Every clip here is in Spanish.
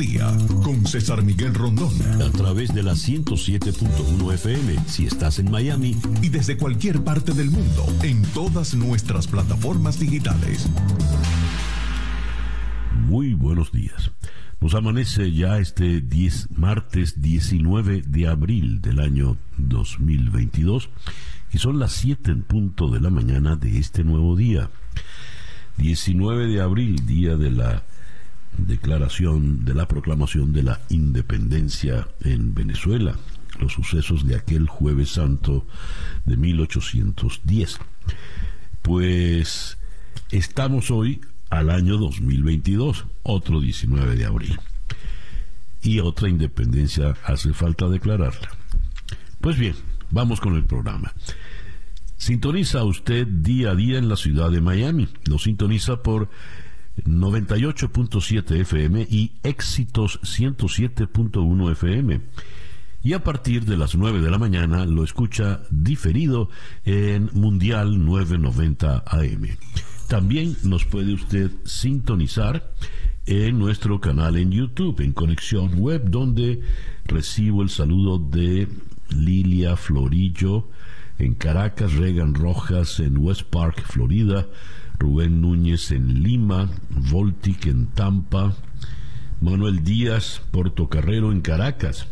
mediodía con César Miguel Rondón. A través de la 107.1 FM si estás en Miami. Y desde cualquier parte del mundo en todas nuestras plataformas digitales. Muy buenos días. Nos amanece ya este 10, martes 19 de abril del año 2022 y son las 7 en punto de la mañana de este nuevo día. 19 de abril, día de la declaración, de la proclamación de la independencia en Venezuela, los sucesos de aquel jueves santo de 1810. Pues estamos hoy al año 2022, otro 19 de abril. Y otra independencia hace falta declararla. Pues bien, vamos con el programa. Sintoniza usted día a día en la ciudad de Miami. Lo sintoniza por 98.7 FM y éxitos 107.1 FM. Y a partir de las 9 de la mañana lo escucha diferido en Mundial 990 AM. También nos puede usted sintonizar en nuestro canal en YouTube, en Conexión Web, donde recibo el saludo de Lilia Florillo, en Caracas, Regan Rojas en West Park, Florida, Rubén Núñez en Lima, Voltic en Tampa, Manuel Díaz, Portocarrero en Caracas,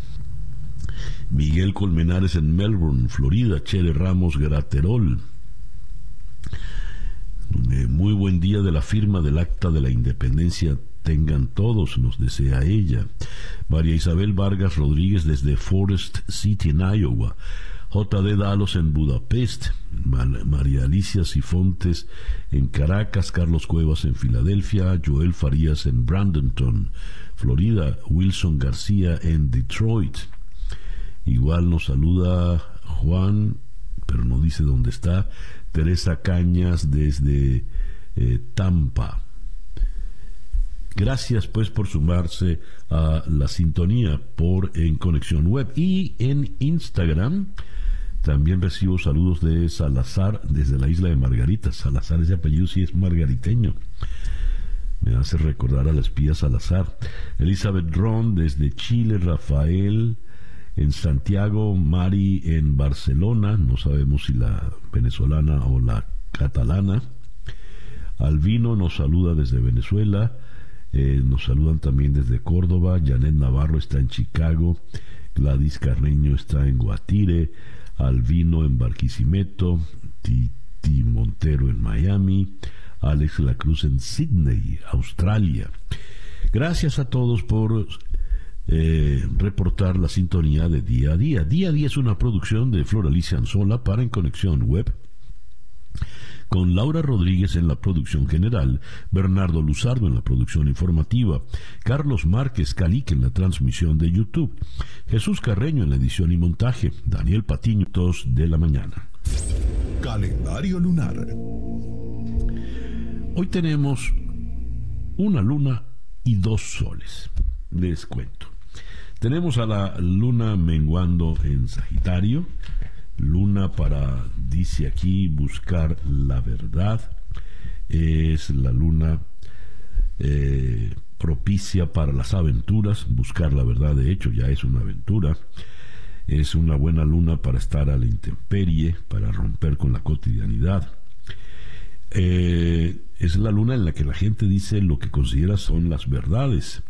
Miguel Colmenares en Melbourne, Florida, Chere Ramos Graterol. Eh, muy buen día de la firma del Acta de la Independencia tengan todos, nos desea ella. María Isabel Vargas Rodríguez desde Forest City en Iowa. J.D. Dalos en Budapest, María Alicia Sifontes en Caracas, Carlos Cuevas en Filadelfia, Joel Farías en Brandenton, Florida, Wilson García en Detroit. Igual nos saluda Juan, pero no dice dónde está, Teresa Cañas desde eh, Tampa. Gracias pues por sumarse a la sintonía por en Conexión Web y en Instagram. También recibo saludos de Salazar desde la isla de Margarita. Salazar, ese apellido sí es margariteño. Me hace recordar a la espía Salazar. Elizabeth Ron desde Chile, Rafael en Santiago, Mari en Barcelona, no sabemos si la venezolana o la catalana. Albino nos saluda desde Venezuela. Eh, nos saludan también desde Córdoba. Janet Navarro está en Chicago. Gladys Carreño está en Guatire. Albino en Barquisimeto, Titi Montero en Miami, Alex La Cruz en Sydney, Australia. Gracias a todos por eh, reportar la sintonía de día a día. Día a día es una producción de Flor Alicia Anzola para En Conexión Web con Laura Rodríguez en la producción general, Bernardo Luzardo en la producción informativa, Carlos Márquez Calique en la transmisión de YouTube, Jesús Carreño en la edición y montaje, Daniel Patiño, dos de la mañana. Calendario lunar. Hoy tenemos una luna y dos soles. Les cuento. Tenemos a la luna menguando en Sagitario, luna para, dice aquí, buscar la verdad. Es la luna eh, propicia para las aventuras, buscar la verdad, de hecho, ya es una aventura. Es una buena luna para estar a la intemperie, para romper con la cotidianidad. Eh, es la luna en la que la gente dice lo que considera son las verdades.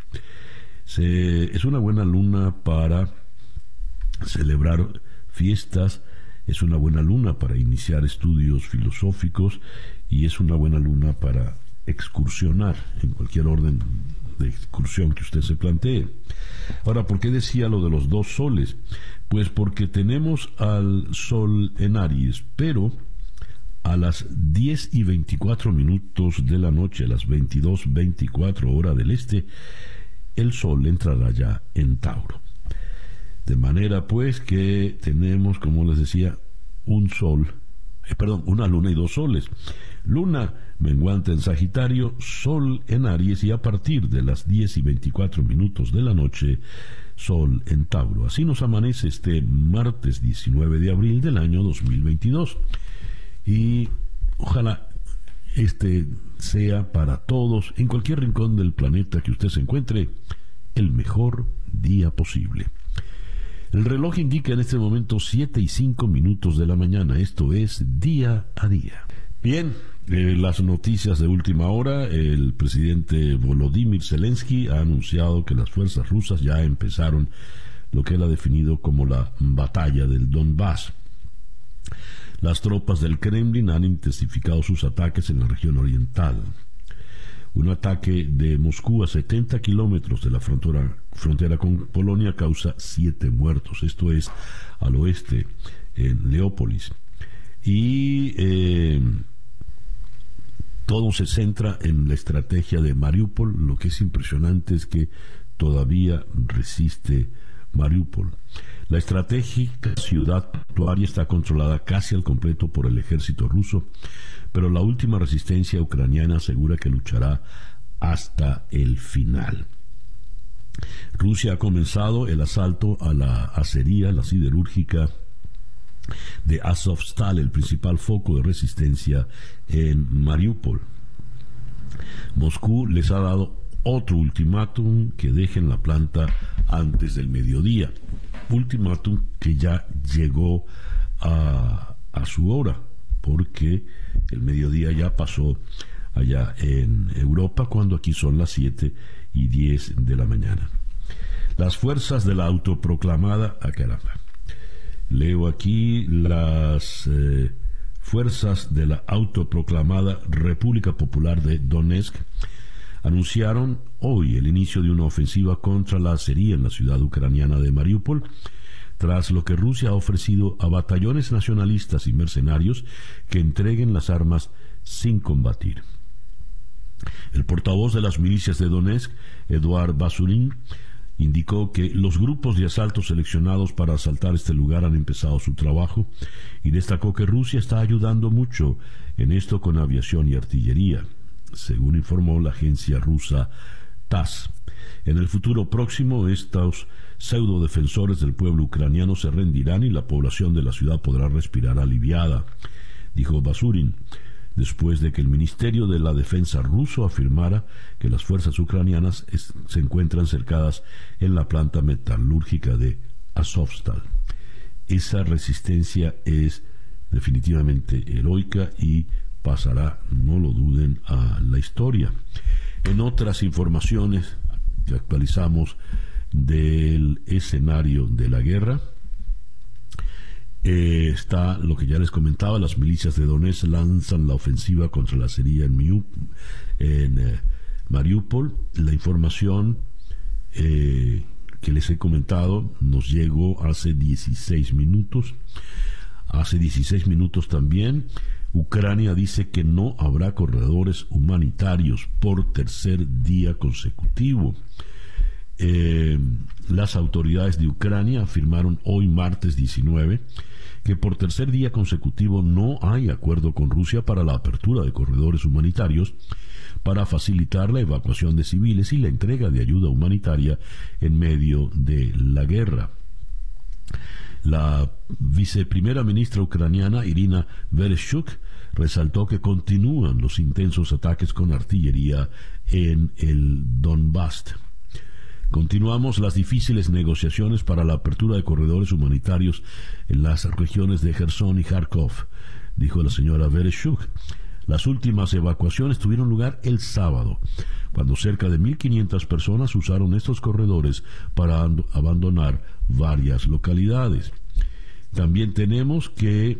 es una buena luna para celebrar fiestas, es una buena luna para iniciar estudios filosóficos y es una buena luna para excursionar en cualquier orden de excursión que usted se plantee. Ahora, ¿por qué decía lo de los dos soles? Pues porque tenemos al sol en Aries, pero a las 10 y 24 minutos de la noche, a las 22, 24 hora del este, el sol entrará ya en Tauro. De manera pues que tenemos, como les decía, un sol, eh, perdón, una luna y dos soles. Luna menguante en Sagitario, Sol en Aries y a partir de las 10 y 24 minutos de la noche, Sol en Tauro. Así nos amanece este martes 19 de abril del año 2022. Y ojalá este sea para todos, en cualquier rincón del planeta que usted se encuentre, el mejor día posible. El reloj indica en este momento 7 y 5 minutos de la mañana, esto es día a día. Bien, eh, las noticias de última hora, el presidente Volodymyr Zelensky ha anunciado que las fuerzas rusas ya empezaron lo que él ha definido como la batalla del Donbass. Las tropas del Kremlin han intensificado sus ataques en la región oriental. Un ataque de Moscú a 70 kilómetros de la frontera, frontera, con Polonia causa siete muertos. Esto es al oeste, en Leópolis. Y eh, todo se centra en la estrategia de Mariupol. Lo que es impresionante es que todavía resiste Mariupol. La estratégica ciudad portuaria está controlada casi al completo por el ejército ruso, pero la última resistencia ucraniana asegura que luchará hasta el final. Rusia ha comenzado el asalto a la acería, la siderúrgica de Azovstal, el principal foco de resistencia en Mariupol. Moscú les ha dado otro ultimátum que dejen la planta antes del mediodía ultimátum que ya llegó a, a su hora, porque el mediodía ya pasó allá en Europa, cuando aquí son las 7 y 10 de la mañana. Las fuerzas de la autoproclamada, ah, caramba, leo aquí las eh, fuerzas de la autoproclamada República Popular de Donetsk. Anunciaron hoy el inicio de una ofensiva contra la acería en la ciudad ucraniana de Mariupol, tras lo que Rusia ha ofrecido a batallones nacionalistas y mercenarios que entreguen las armas sin combatir. El portavoz de las milicias de Donetsk, Eduard Basurin, indicó que los grupos de asalto seleccionados para asaltar este lugar han empezado su trabajo y destacó que Rusia está ayudando mucho en esto con aviación y artillería según informó la agencia rusa TASS. En el futuro próximo, estos pseudo defensores del pueblo ucraniano se rendirán y la población de la ciudad podrá respirar aliviada, dijo Basurin, después de que el Ministerio de la Defensa ruso afirmara que las fuerzas ucranianas se encuentran cercadas en la planta metalúrgica de Azovstal. Esa resistencia es definitivamente heroica y pasará, no lo duden, a la historia. En otras informaciones actualizamos del escenario de la guerra, eh, está lo que ya les comentaba, las milicias de Donetsk lanzan la ofensiva contra la sería en, en eh, Mariupol. La información eh, que les he comentado nos llegó hace 16 minutos. Hace 16 minutos también Ucrania dice que no habrá corredores humanitarios por tercer día consecutivo. Eh, las autoridades de Ucrania afirmaron hoy martes 19 que por tercer día consecutivo no hay acuerdo con Rusia para la apertura de corredores humanitarios para facilitar la evacuación de civiles y la entrega de ayuda humanitaria en medio de la guerra. La viceprimera ministra ucraniana Irina Vereshchuk resaltó que continúan los intensos ataques con artillería en el Donbass. Continuamos las difíciles negociaciones para la apertura de corredores humanitarios en las regiones de Gerson y Kharkov, dijo la señora Vereshchuk. Las últimas evacuaciones tuvieron lugar el sábado, cuando cerca de 1.500 personas usaron estos corredores para abandonar varias localidades. También tenemos que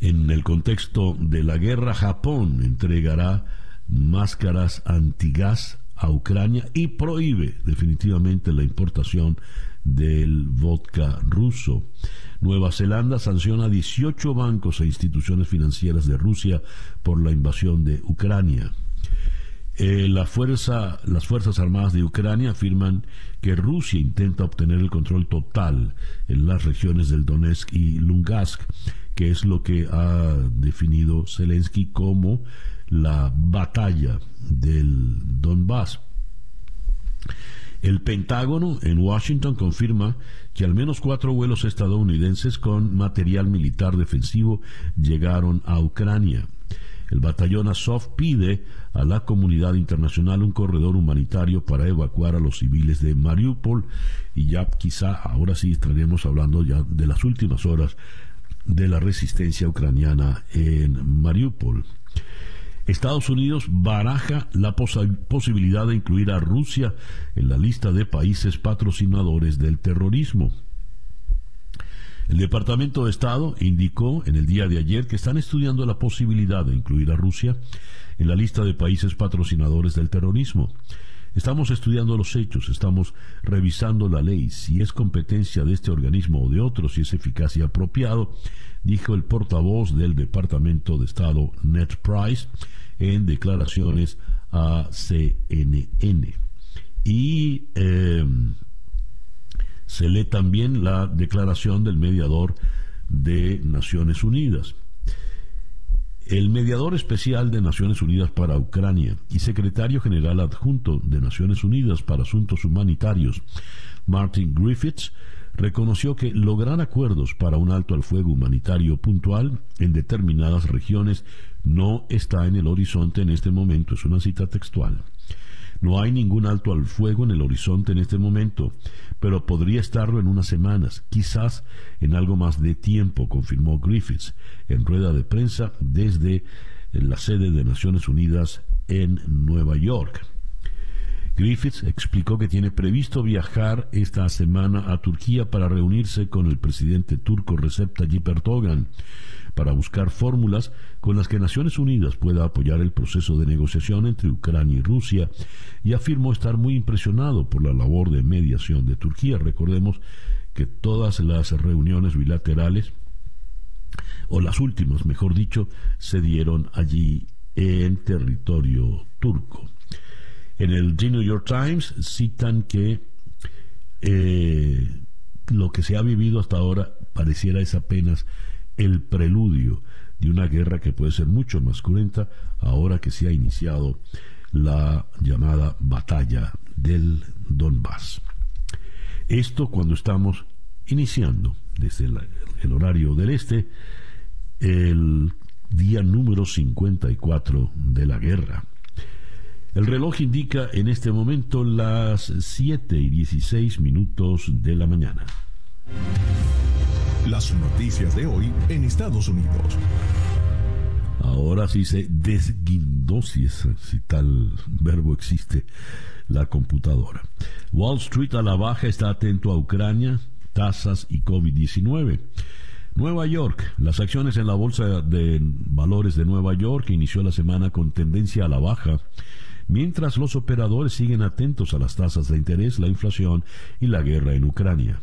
en el contexto de la guerra, Japón entregará máscaras antigas a Ucrania y prohíbe definitivamente la importación del vodka ruso. Nueva Zelanda sanciona 18 bancos e instituciones financieras de Rusia por la invasión de Ucrania. Eh, las Fuerzas Armadas de Ucrania afirman que Rusia intenta obtener el control total en las regiones del Donetsk y Lungask, que es lo que ha definido Zelensky como la batalla del Donbass. El Pentágono en Washington confirma que al menos cuatro vuelos estadounidenses con material militar defensivo llegaron a Ucrania. El batallón Azov pide a la comunidad internacional un corredor humanitario para evacuar a los civiles de Mariupol y ya quizá ahora sí estaremos hablando ya de las últimas horas de la resistencia ucraniana en Mariupol. Estados Unidos baraja la posibilidad de incluir a Rusia en la lista de países patrocinadores del terrorismo. El Departamento de Estado indicó en el día de ayer que están estudiando la posibilidad de incluir a Rusia en la lista de países patrocinadores del terrorismo. Estamos estudiando los hechos, estamos revisando la ley, si es competencia de este organismo o de otro, si es eficaz y apropiado, dijo el portavoz del Departamento de Estado, Ned Price, en declaraciones a CNN. Y eh, se lee también la declaración del mediador de Naciones Unidas. El mediador especial de Naciones Unidas para Ucrania y secretario general adjunto de Naciones Unidas para Asuntos Humanitarios, Martin Griffiths, reconoció que lograr acuerdos para un alto al fuego humanitario puntual en determinadas regiones no está en el horizonte en este momento. Es una cita textual. No hay ningún alto al fuego en el horizonte en este momento, pero podría estarlo en unas semanas, quizás en algo más de tiempo, confirmó Griffiths en rueda de prensa desde la sede de Naciones Unidas en Nueva York. Griffiths explicó que tiene previsto viajar esta semana a Turquía para reunirse con el presidente turco Recep Tayyip Erdogan para buscar fórmulas con las que Naciones Unidas pueda apoyar el proceso de negociación entre Ucrania y Rusia y afirmó estar muy impresionado por la labor de mediación de Turquía. Recordemos que todas las reuniones bilaterales, o las últimas, mejor dicho, se dieron allí en territorio turco. En el The New York Times citan que eh, lo que se ha vivido hasta ahora pareciera es apenas el preludio de una guerra que puede ser mucho más cruenta ahora que se ha iniciado la llamada batalla del Donbass. Esto cuando estamos iniciando desde el, horario del este el día número 54 de la guerra. El reloj indica en este momento las 7 y 16 minutos de la mañana. Las noticias de hoy en Estados Unidos. Ahora sí se desguindó, si, si tal verbo existe, la computadora. Wall Street a la baja está atento a Ucrania, tasas y COVID-19. Nueva York, las acciones en la Bolsa de Valores de Nueva York inició la semana con tendencia a la baja, mientras los operadores siguen atentos a las tasas de interés, la inflación y la guerra en Ucrania.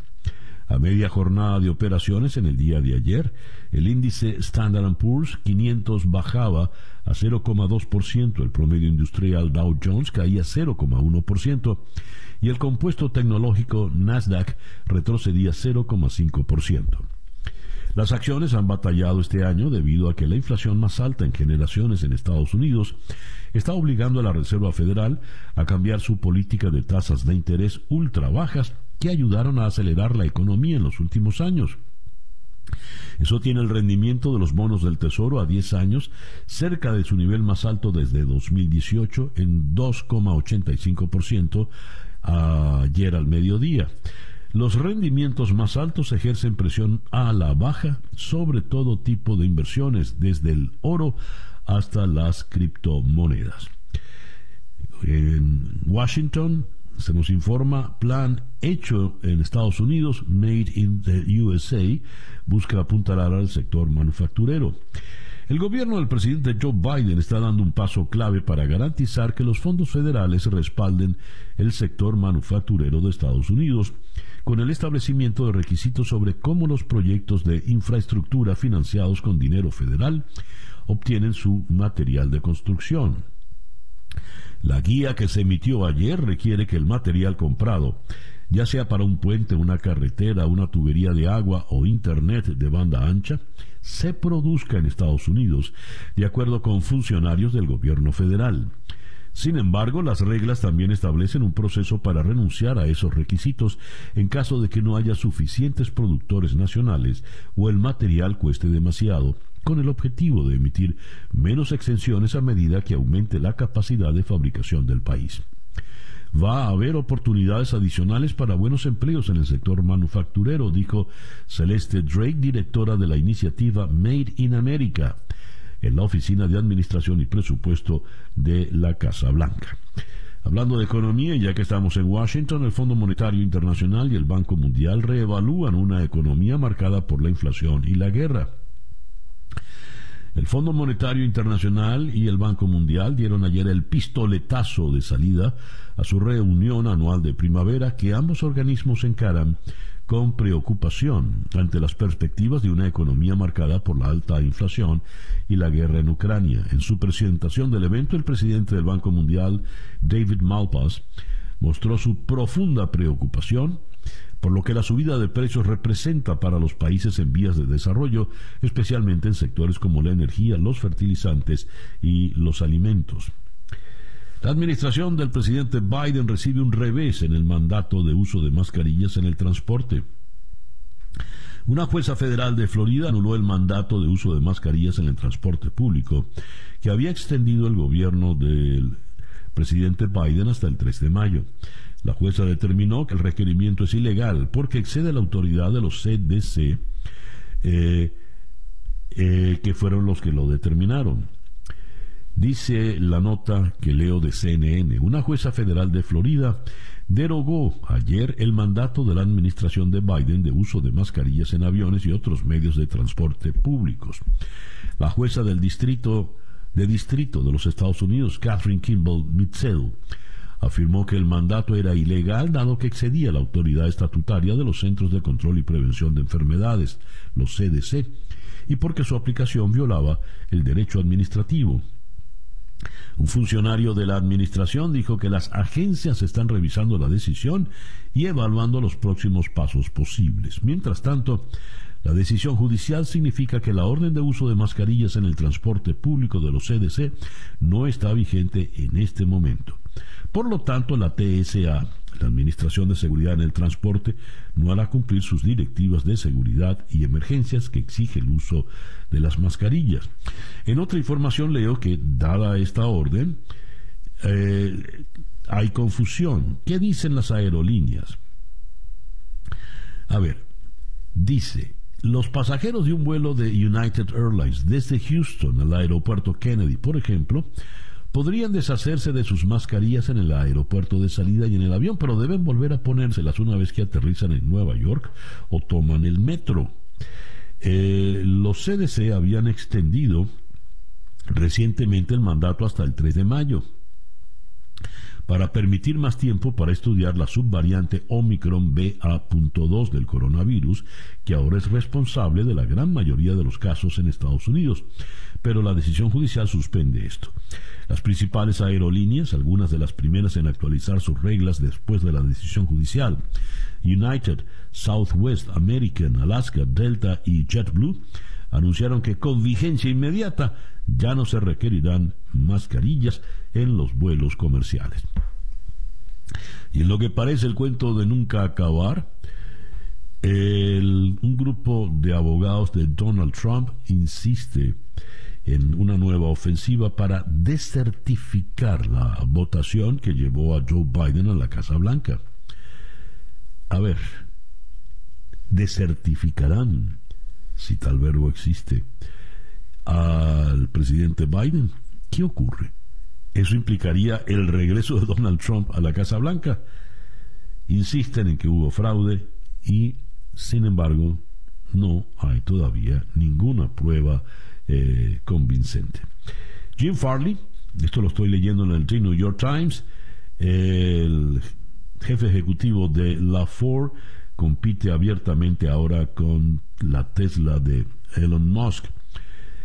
A media jornada de operaciones en el día de ayer, el índice Standard Poor's 500 bajaba a 0,2%, el promedio industrial Dow Jones caía 0,1% y el compuesto tecnológico Nasdaq retrocedía 0,5%. Las acciones han batallado este año debido a que la inflación más alta en generaciones en Estados Unidos está obligando a la Reserva Federal a cambiar su política de tasas de interés ultra bajas que ayudaron a acelerar la economía en los últimos años. Eso tiene el rendimiento de los bonos del Tesoro a 10 años cerca de su nivel más alto desde 2018 en 2,85% ayer al mediodía. Los rendimientos más altos ejercen presión a la baja sobre todo tipo de inversiones, desde el oro hasta las criptomonedas. En Washington, se nos informa, plan hecho en Estados Unidos, Made in the USA, busca apuntalar al sector manufacturero. El gobierno del presidente Joe Biden está dando un paso clave para garantizar que los fondos federales respalden el sector manufacturero de Estados Unidos, con el establecimiento de requisitos sobre cómo los proyectos de infraestructura financiados con dinero federal obtienen su material de construcción. La guía que se emitió ayer requiere que el material comprado, ya sea para un puente, una carretera, una tubería de agua o internet de banda ancha, se produzca en Estados Unidos, de acuerdo con funcionarios del gobierno federal. Sin embargo, las reglas también establecen un proceso para renunciar a esos requisitos en caso de que no haya suficientes productores nacionales o el material cueste demasiado con el objetivo de emitir menos exenciones a medida que aumente la capacidad de fabricación del país. Va a haber oportunidades adicionales para buenos empleos en el sector manufacturero, dijo Celeste Drake, directora de la iniciativa Made in America, en la Oficina de Administración y Presupuesto de la Casa Blanca. Hablando de economía, ya que estamos en Washington, el Fondo Monetario Internacional y el Banco Mundial reevalúan una economía marcada por la inflación y la guerra. El Fondo Monetario Internacional y el Banco Mundial dieron ayer el pistoletazo de salida a su reunión anual de primavera que ambos organismos encaran con preocupación ante las perspectivas de una economía marcada por la alta inflación y la guerra en Ucrania. En su presentación del evento, el presidente del Banco Mundial, David Malpass, mostró su profunda preocupación por lo que la subida de precios representa para los países en vías de desarrollo, especialmente en sectores como la energía, los fertilizantes y los alimentos. La administración del presidente Biden recibe un revés en el mandato de uso de mascarillas en el transporte. Una jueza federal de Florida anuló el mandato de uso de mascarillas en el transporte público que había extendido el gobierno del presidente Biden hasta el 3 de mayo. La jueza determinó que el requerimiento es ilegal porque excede la autoridad de los CDC, eh, eh, que fueron los que lo determinaron. Dice la nota que leo de CNN, una jueza federal de Florida derogó ayer el mandato de la administración de Biden de uso de mascarillas en aviones y otros medios de transporte públicos. La jueza del distrito de distrito de los Estados Unidos, Catherine Kimball Mitchell, afirmó que el mandato era ilegal dado que excedía la autoridad estatutaria de los Centros de Control y Prevención de Enfermedades, los CDC, y porque su aplicación violaba el derecho administrativo. Un funcionario de la administración dijo que las agencias están revisando la decisión y evaluando los próximos pasos posibles. Mientras tanto, la decisión judicial significa que la orden de uso de mascarillas en el transporte público de los CDC no está vigente en este momento. Por lo tanto, la TSA, la Administración de Seguridad en el Transporte, no hará cumplir sus directivas de seguridad y emergencias que exige el uso de las mascarillas. En otra información leo que, dada esta orden, eh, hay confusión. ¿Qué dicen las aerolíneas? A ver, dice, los pasajeros de un vuelo de United Airlines desde Houston al aeropuerto Kennedy, por ejemplo, podrían deshacerse de sus mascarillas en el aeropuerto de salida y en el avión, pero deben volver a ponérselas una vez que aterrizan en Nueva York o toman el metro. Eh, los CDC habían extendido recientemente el mandato hasta el 3 de mayo para permitir más tiempo para estudiar la subvariante Omicron BA.2 del coronavirus, que ahora es responsable de la gran mayoría de los casos en Estados Unidos. Pero la decisión judicial suspende esto. Las principales aerolíneas, algunas de las primeras en actualizar sus reglas después de la decisión judicial, United, Southwest, American, Alaska, Delta y JetBlue, anunciaron que con vigencia inmediata ya no se requerirán mascarillas en los vuelos comerciales. Y en lo que parece el cuento de nunca acabar, un grupo de abogados de Donald Trump insiste en una nueva ofensiva para desertificar la votación que llevó a Joe Biden a la Casa Blanca. A ver, desertificarán, si tal verbo existe, al presidente Biden. ¿Qué ocurre? Eso implicaría el regreso de Donald Trump a la Casa Blanca. Insisten en que hubo fraude y, sin embargo, no hay todavía ninguna prueba eh, convincente. Jim Farley, esto lo estoy leyendo en el New York Times, el jefe ejecutivo de la Ford compite abiertamente ahora con la Tesla de Elon Musk.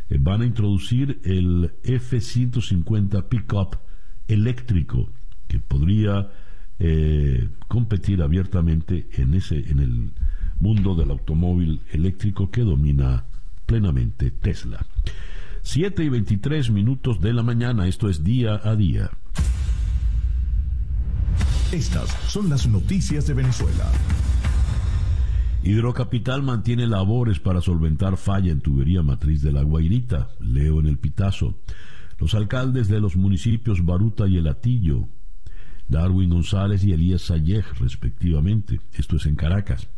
Eh, van a introducir el F-150 pickup eléctrico que podría eh, competir abiertamente en ese en el mundo del automóvil eléctrico que domina plenamente Tesla. 7 y 23 minutos de la mañana, esto es día a día. Estas son las noticias de Venezuela. Hidrocapital mantiene labores para solventar falla en tubería matriz de la Guairita. Leo en el Pitazo. Los alcaldes de los municipios Baruta y El Atillo, Darwin González y Elías Sayej, respectivamente, esto es en Caracas,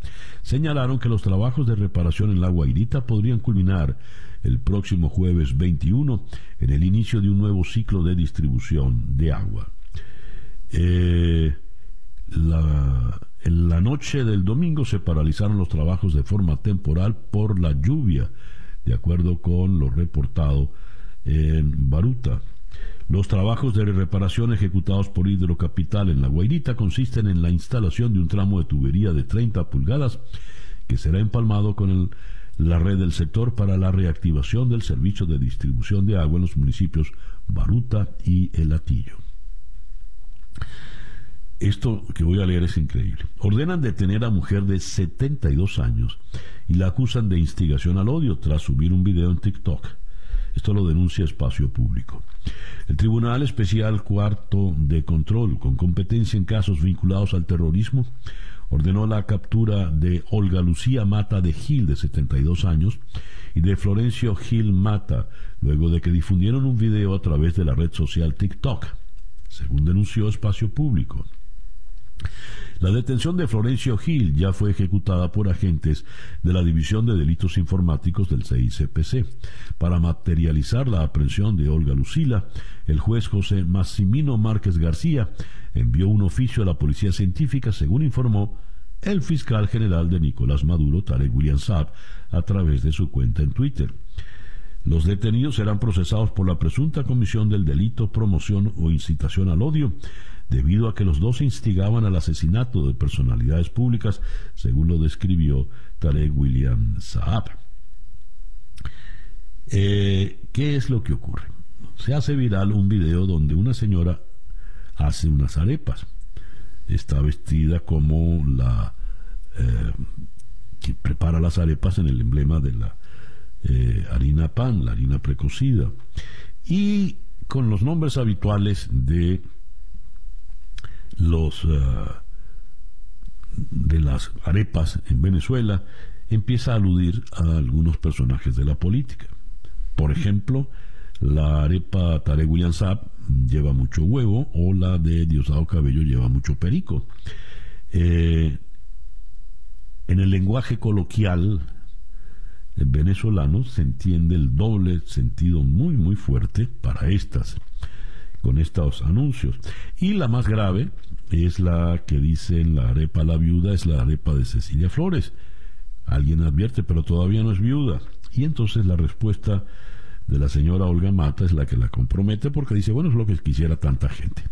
señalaron que los trabajos de reparación en la Guairita podrían culminar el próximo jueves 21 en el inicio de un nuevo ciclo de distribución de agua. Eh, en la noche del domingo se paralizaron los trabajos de forma temporal por la lluvia, de acuerdo con lo reportado en Baruta. Los trabajos de reparación ejecutados por Hidrocapital en La Guairita consisten en la instalación de un tramo de tubería de 30 pulgadas que será empalmado con la red del sector para la reactivación del servicio de distribución de agua en los municipios Baruta y El Atillo. Esto que voy a leer es increíble. Ordenan detener a mujer de 72 años y la acusan de instigación al odio tras subir un video en TikTok. Esto lo denuncia Espacio Público. El Tribunal Especial Cuarto de Control, con competencia en casos vinculados al terrorismo, ordenó la captura de Olga Lucía Mata de Gil, de 72 años, y de Florencio Gil Mata, luego de que difundieron un video a través de la red social TikTok, según denunció Espacio Público. La detención de Florencio Gil ya fue ejecutada por agentes de la División de Delitos Informáticos del CICPC. Para materializar la aprehensión de Olga Lucila, el juez José Massimino Márquez García envió un oficio a la Policía Científica, según informó el fiscal general de Nicolás Maduro, Tarek William Saab, a través de su cuenta en Twitter. Los detenidos serán procesados por la presunta comisión del delito, promoción o incitación al odio debido a que los dos instigaban al asesinato de personalidades públicas, según lo describió Tarek William Saab. Eh, ¿Qué es lo que ocurre? Se hace viral un video donde una señora hace unas arepas. Está vestida como la eh, que prepara las arepas en el emblema de la eh, harina pan, la harina precocida. Y con los nombres habituales de los eh, de las arepas en Venezuela empieza a aludir a algunos personajes de la política. Por ejemplo, la arepa Tarek William lleva mucho huevo o la de Diosdado Cabello lleva mucho perico. Eh, en el lenguaje coloquial venezolano se entiende el doble sentido muy muy fuerte para estas con estos anuncios. Y la más grave es la que dicen la arepa la viuda, es la arepa de Cecilia Flores. Alguien advierte, pero todavía no es viuda. Y entonces la respuesta de la señora Olga Mata es la que la compromete porque dice, bueno, es lo que quisiera tanta gente.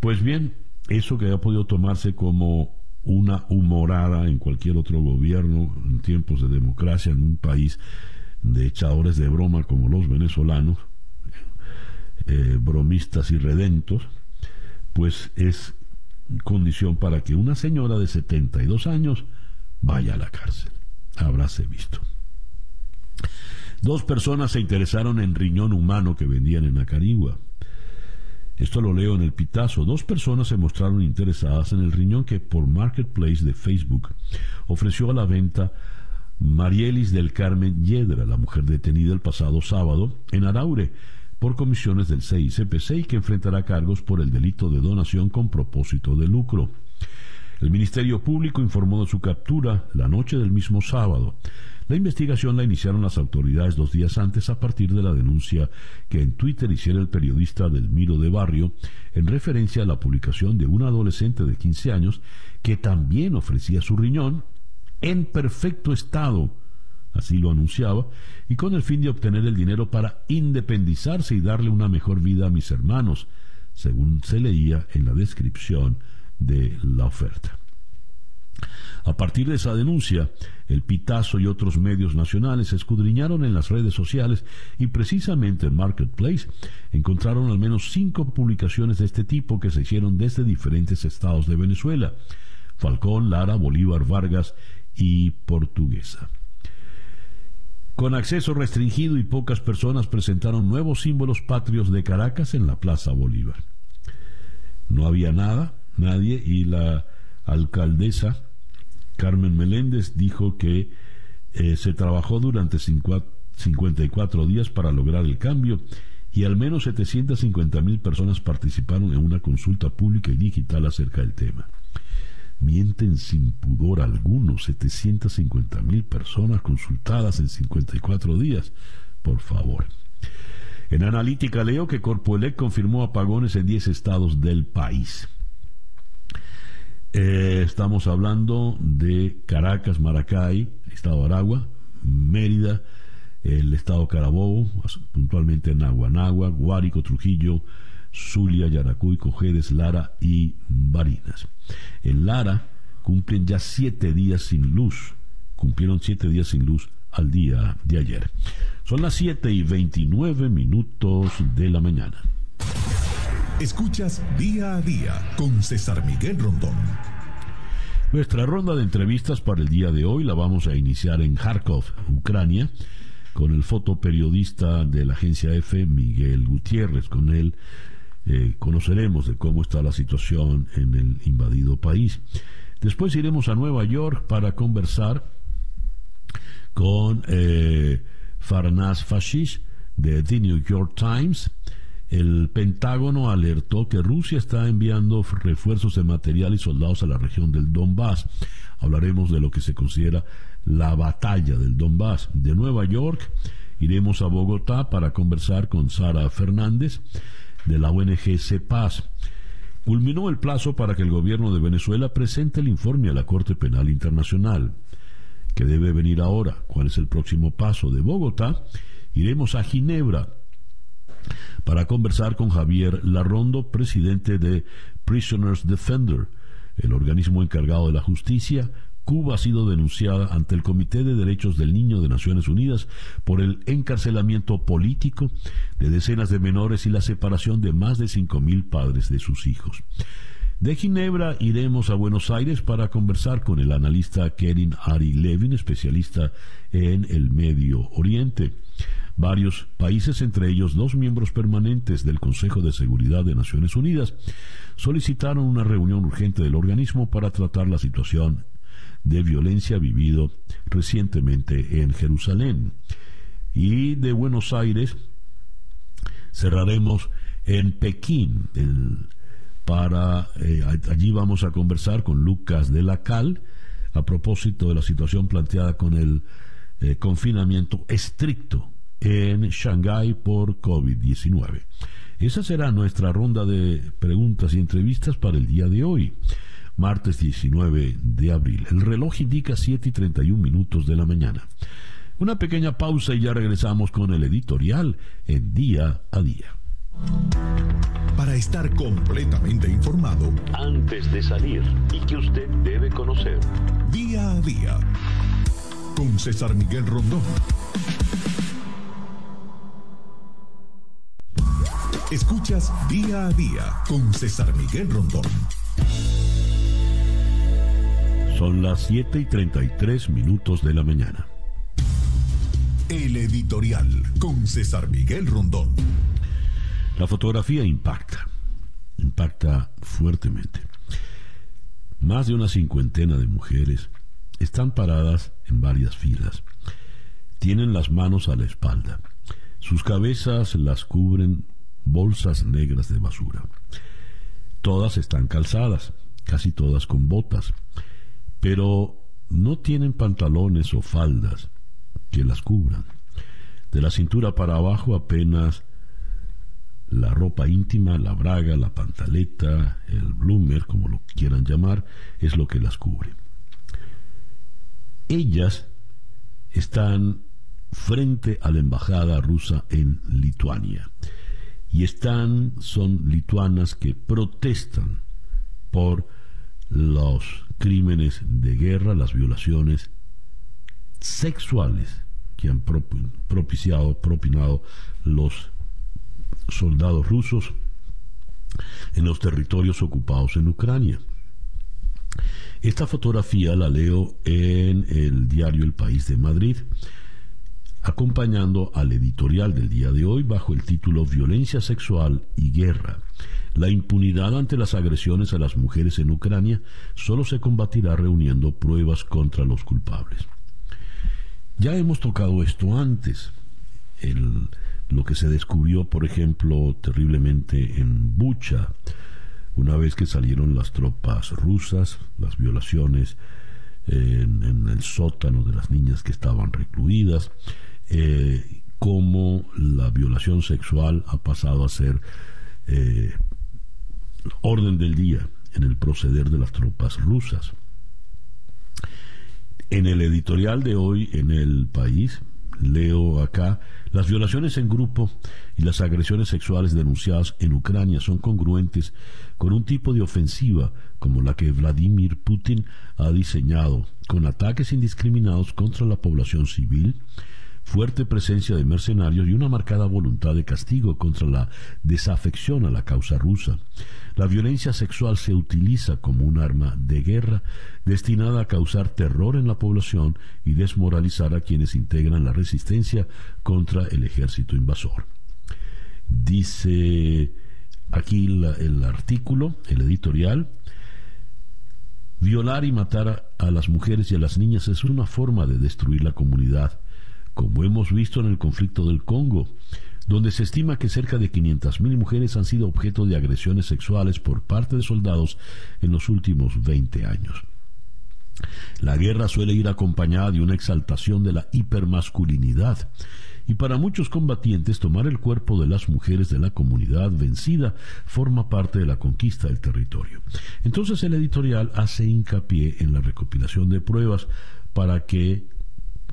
Pues bien, eso que ha podido tomarse como una humorada en cualquier otro gobierno en tiempos de democracia en un país de echadores de broma como los venezolanos, eh, bromistas y redentos, pues es condición para que una señora de 72 años vaya a la cárcel. Habráse visto. Dos personas se interesaron en riñón humano que vendían en Acarigua. Esto lo leo en el pitazo. Dos personas se mostraron interesadas en el riñón que por Marketplace de Facebook ofreció a la venta Marielis del Carmen Yedra, la mujer detenida el pasado sábado en Araure por comisiones del CICPC y que enfrentará cargos por el delito de donación con propósito de lucro. El Ministerio Público informó de su captura la noche del mismo sábado. La investigación la iniciaron las autoridades dos días antes a partir de la denuncia que en Twitter hiciera el periodista del Miro de Barrio en referencia a la publicación de un adolescente de 15 años que también ofrecía su riñón en perfecto estado así lo anunciaba, y con el fin de obtener el dinero para independizarse y darle una mejor vida a mis hermanos, según se leía en la descripción de la oferta. A partir de esa denuncia, el Pitazo y otros medios nacionales escudriñaron en las redes sociales y precisamente en Marketplace encontraron al menos cinco publicaciones de este tipo que se hicieron desde diferentes estados de Venezuela, Falcón, Lara, Bolívar, Vargas y Portuguesa. Con acceso restringido y pocas personas presentaron nuevos símbolos patrios de Caracas en la Plaza Bolívar. No había nada, nadie, y la alcaldesa Carmen Meléndez dijo que eh, se trabajó durante 54 días para lograr el cambio y al menos 750 mil personas participaron en una consulta pública y digital acerca del tema. Mienten sin pudor alguno, 750 mil personas consultadas en 54 días. Por favor. En analítica leo que Corpoelec confirmó apagones en 10 estados del país. Eh, estamos hablando de Caracas, Maracay, Estado de Aragua, Mérida, el Estado Carabobo, puntualmente Naguanagua, Guárico, Trujillo, Zulia, Yaracuy, Cojedes, Lara y Barinas. En Lara cumplen ya siete días sin luz, cumplieron siete días sin luz al día de ayer. Son las 7 y 29 minutos de la mañana. Escuchas día a día con César Miguel Rondón. Nuestra ronda de entrevistas para el día de hoy la vamos a iniciar en Kharkov, Ucrania, con el fotoperiodista de la agencia EFE, Miguel Gutiérrez. Con él eh, conoceremos de cómo está la situación en el invadido país. Después iremos a Nueva York para conversar con eh, Farnaz Fashish de The New York Times. El Pentágono alertó que Rusia está enviando refuerzos de material y soldados a la región del Donbass. Hablaremos de lo que se considera la batalla del Donbass. De Nueva York iremos a Bogotá para conversar con Sara Fernández de la ONG CEPAS. Culminó el plazo para que el gobierno de Venezuela presente el informe a la Corte Penal Internacional que debe venir ahora. ¿Cuál es el próximo paso? De Bogotá iremos a Ginebra para conversar con Javier Larrondo, presidente de Prisoners Defender, el organismo encargado de la justicia. Cuba ha sido denunciada ante el Comité de Derechos del Niño de Naciones Unidas por el encarcelamiento político de decenas de menores y la separación de más de 5.000 padres de sus hijos. De Ginebra iremos a Buenos Aires para conversar con el analista Kerin Ari Levin, especialista en el Medio Oriente. Varios países, entre ellos dos miembros permanentes del Consejo de Seguridad de Naciones Unidas, solicitaron una reunión urgente del organismo para tratar la situación de violencia vivido recientemente en Jerusalén. Y de Buenos Aires cerraremos en Pekín, para eh, allí vamos a conversar con Lucas de la Cal a propósito de la situación planteada con el eh, confinamiento estricto en Shanghái por COVID-19. Esa será nuestra ronda de preguntas y entrevistas para el día de hoy, martes 19 de abril. El reloj indica 7 y 31 minutos de la mañana. Una pequeña pausa y ya regresamos con el editorial en día a día. Para estar completamente informado antes de salir y que usted debe conocer. Día a día. Con César Miguel Rondón. Escuchas día a día con César Miguel Rondón. Son las 7 y 33 minutos de la mañana. El editorial con César Miguel Rondón. La fotografía impacta, impacta fuertemente. Más de una cincuentena de mujeres están paradas en varias filas. Tienen las manos a la espalda. Sus cabezas las cubren bolsas negras de basura. Todas están calzadas, casi todas con botas, pero no tienen pantalones o faldas que las cubran. De la cintura para abajo apenas la ropa íntima, la braga, la pantaleta, el bloomer, como lo quieran llamar, es lo que las cubre. Ellas están frente a la embajada rusa en Lituania y están son lituanas que protestan por los crímenes de guerra, las violaciones sexuales que han propiciado, propinado los soldados rusos en los territorios ocupados en Ucrania. Esta fotografía la leo en el diario El País de Madrid. Acompañando al editorial del día de hoy bajo el título Violencia sexual y guerra. La impunidad ante las agresiones a las mujeres en Ucrania solo se combatirá reuniendo pruebas contra los culpables. Ya hemos tocado esto antes. lo que se descubrió, por ejemplo, terriblemente en Bucha, una vez que salieron las tropas rusas, las violaciones en, el sótano de las niñas que estaban recluidas, cómo la violación sexual ha pasado a ser eh, orden del día en el proceder de las tropas rusas. En el editorial de hoy en el país, leo acá, las violaciones en grupo y las agresiones sexuales denunciadas en Ucrania son congruentes con un tipo de ofensiva como la que Vladimir Putin ha diseñado, con ataques indiscriminados contra la población civil, fuerte presencia de mercenarios y una marcada voluntad de castigo contra la desafección a la causa rusa. La violencia sexual se utiliza como un arma de guerra destinada a causar terror en la población y desmoralizar a quienes integran la resistencia contra el ejército invasor. Dice aquí el artículo, el editorial, Violar y matar a, las mujeres y a las niñas es una forma de destruir la comunidad como hemos visto en el conflicto del Congo, donde se estima que cerca de 500.000 mujeres han sido objeto de agresiones sexuales por parte de soldados en los últimos 20 años. La guerra suele ir acompañada de una exaltación de la hipermasculinidad, y para muchos combatientes tomar el cuerpo de las mujeres de la comunidad vencida forma parte de la conquista del territorio. Entonces el editorial hace hincapié en la recopilación de pruebas para que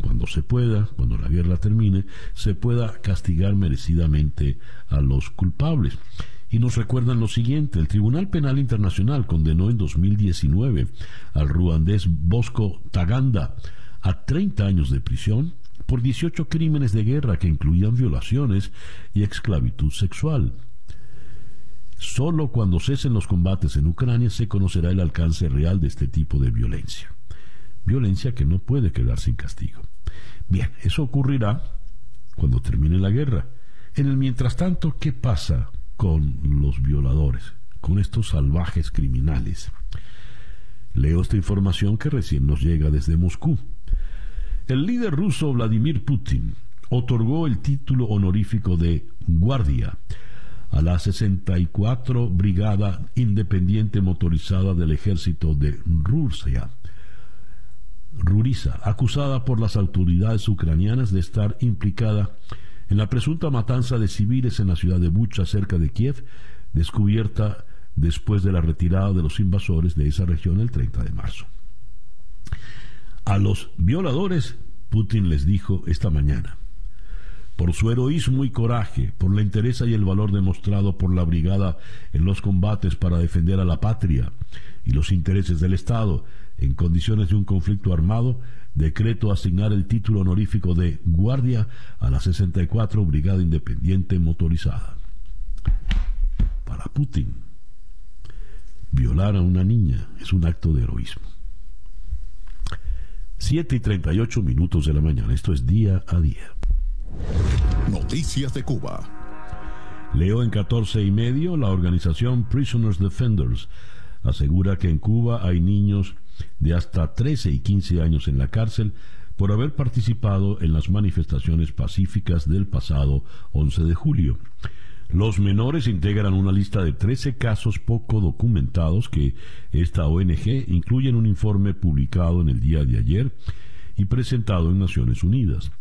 cuando se pueda, cuando la guerra termine, se pueda castigar merecidamente a los culpables. Y nos recuerdan lo siguiente, el Tribunal Penal Internacional condenó en 2019 al ruandés Bosco Taganda a 30 años de prisión por 18 crímenes de guerra que incluían violaciones y esclavitud sexual. Solo cuando cesen los combates en Ucrania se conocerá el alcance real de este tipo de violencia violencia que no puede quedar sin castigo. Bien, eso ocurrirá cuando termine la guerra. En el mientras tanto, ¿qué pasa con los violadores, con estos salvajes criminales? Leo esta información que recién nos llega desde Moscú. El líder ruso Vladimir Putin otorgó el título honorífico de guardia a la 64 Brigada Independiente Motorizada del Ejército de Rusia Ruriza, acusada por las autoridades ucranianas de estar implicada en la presunta matanza de civiles en la ciudad de Bucha, cerca de Kiev, descubierta después de la retirada de los invasores de esa región el 30 de marzo. A los violadores, Putin les dijo esta mañana, por su heroísmo y coraje, por la entereza y el valor demostrado por la brigada en los combates para defender a la patria y los intereses del Estado, en condiciones de un conflicto armado, decreto asignar el título honorífico de guardia a la 64 Brigada Independiente Motorizada. Para Putin, violar a una niña es un acto de heroísmo. 7 y 38 minutos de la mañana, esto es día a día. Noticias de Cuba. Leo en 14 y medio, la organización Prisoners Defenders asegura que en Cuba hay niños de hasta 13 y 15 años en la cárcel por haber participado en las manifestaciones pacíficas del pasado 11 de julio. Los menores integran una lista de 13 casos poco documentados que esta ONG incluye en un informe publicado en el día de ayer y presentado en Naciones Unidas.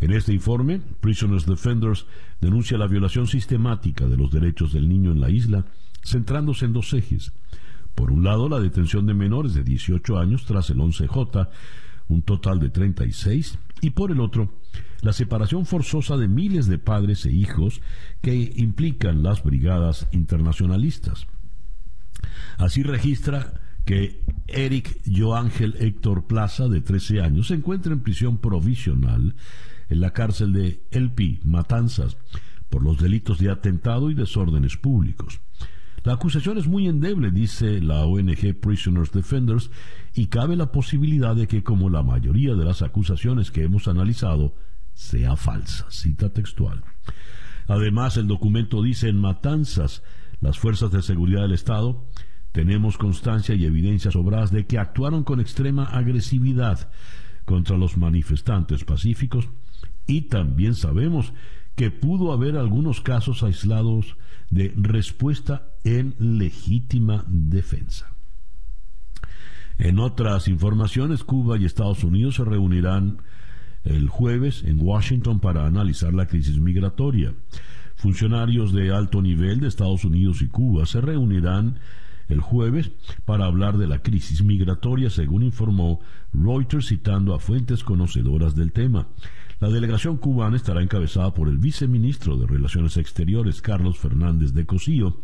En este informe, Prisoners Defenders denuncia la violación sistemática de los derechos del niño en la isla, centrándose en dos ejes. Por un lado, la detención de menores de 18 años tras el 11J, un total de 36, y por el otro, la separación forzosa de miles de padres e hijos que implican las brigadas internacionalistas. Así registra que Eric Joángel Héctor Plaza, de 13 años, se encuentra en prisión provisional en la cárcel de El Pi, Matanzas, por los delitos de atentado y desórdenes públicos. La acusación es muy endeble, dice la ONG Prisoners Defenders, y cabe la posibilidad de que, como la mayoría de las acusaciones que hemos analizado, sea falsa. Cita textual. Además, el documento dice en Matanzas, las fuerzas de seguridad del Estado tenemos constancia y evidencias sobradas de que actuaron con extrema agresividad contra los manifestantes pacíficos y también sabemos que pudo haber algunos casos aislados de respuesta en legítima defensa. En otras informaciones, Cuba y Estados Unidos se reunirán el jueves en Washington para analizar la crisis migratoria. Funcionarios de alto nivel de Estados Unidos y Cuba se reunirán el jueves para hablar de la crisis migratoria, según informó Reuters citando a fuentes conocedoras del tema. La delegación cubana estará encabezada por el viceministro de Relaciones Exteriores, Carlos Fernández de Cosío,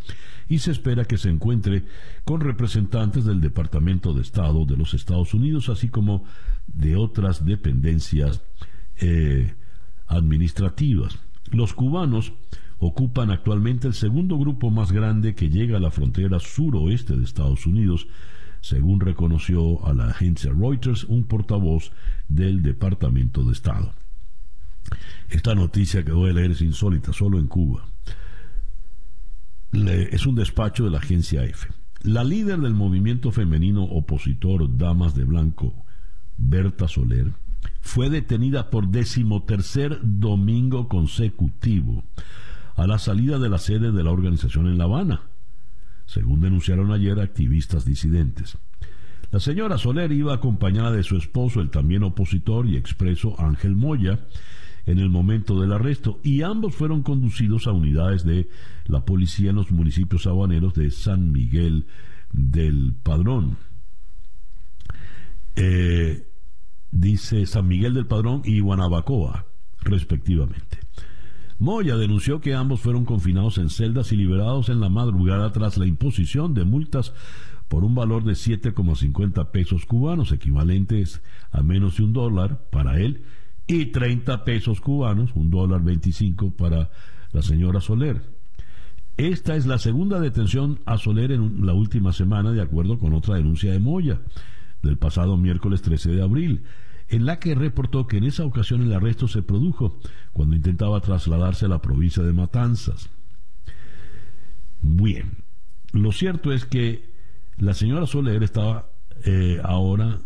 y se espera que se encuentre con representantes del Departamento de Estado de los Estados Unidos, así como de otras dependencias eh, administrativas. Los cubanos ocupan actualmente el segundo grupo más grande que llega a la frontera suroeste de Estados Unidos, según reconoció a la agencia Reuters un portavoz del Departamento de Estado. Esta noticia que voy a leer es insólita, solo en Cuba. es un despacho de la agencia EFE. La líder del movimiento femenino opositor Damas de Blanco, Berta Soler, fue detenida por decimotercer domingo consecutivo a la salida de la sede de la organización en La Habana, según denunciaron ayer activistas disidentes. La señora Soler iba acompañada de su esposo, el también opositor y expreso Ángel Moya, en el momento del arresto y ambos fueron conducidos a unidades de la policía en los municipios habaneros de San Miguel del Padrón. Eh, dice San Miguel del Padrón y Guanabacoa, respectivamente. Moya denunció que ambos fueron confinados en celdas y liberados en la madrugada tras la imposición de multas por un valor de 7,50 pesos cubanos, equivalentes a menos de un dólar para él, y 30 pesos cubanos, un dólar 25 para la señora Soler. Esta es la segunda detención a Soler en la última semana, de acuerdo con otra denuncia de Moya, del pasado miércoles 13 de abril, en la que reportó que en esa ocasión el arresto se produjo cuando intentaba trasladarse a la provincia de Matanzas. Bien, lo cierto es que la señora Soler estaba eh, ahora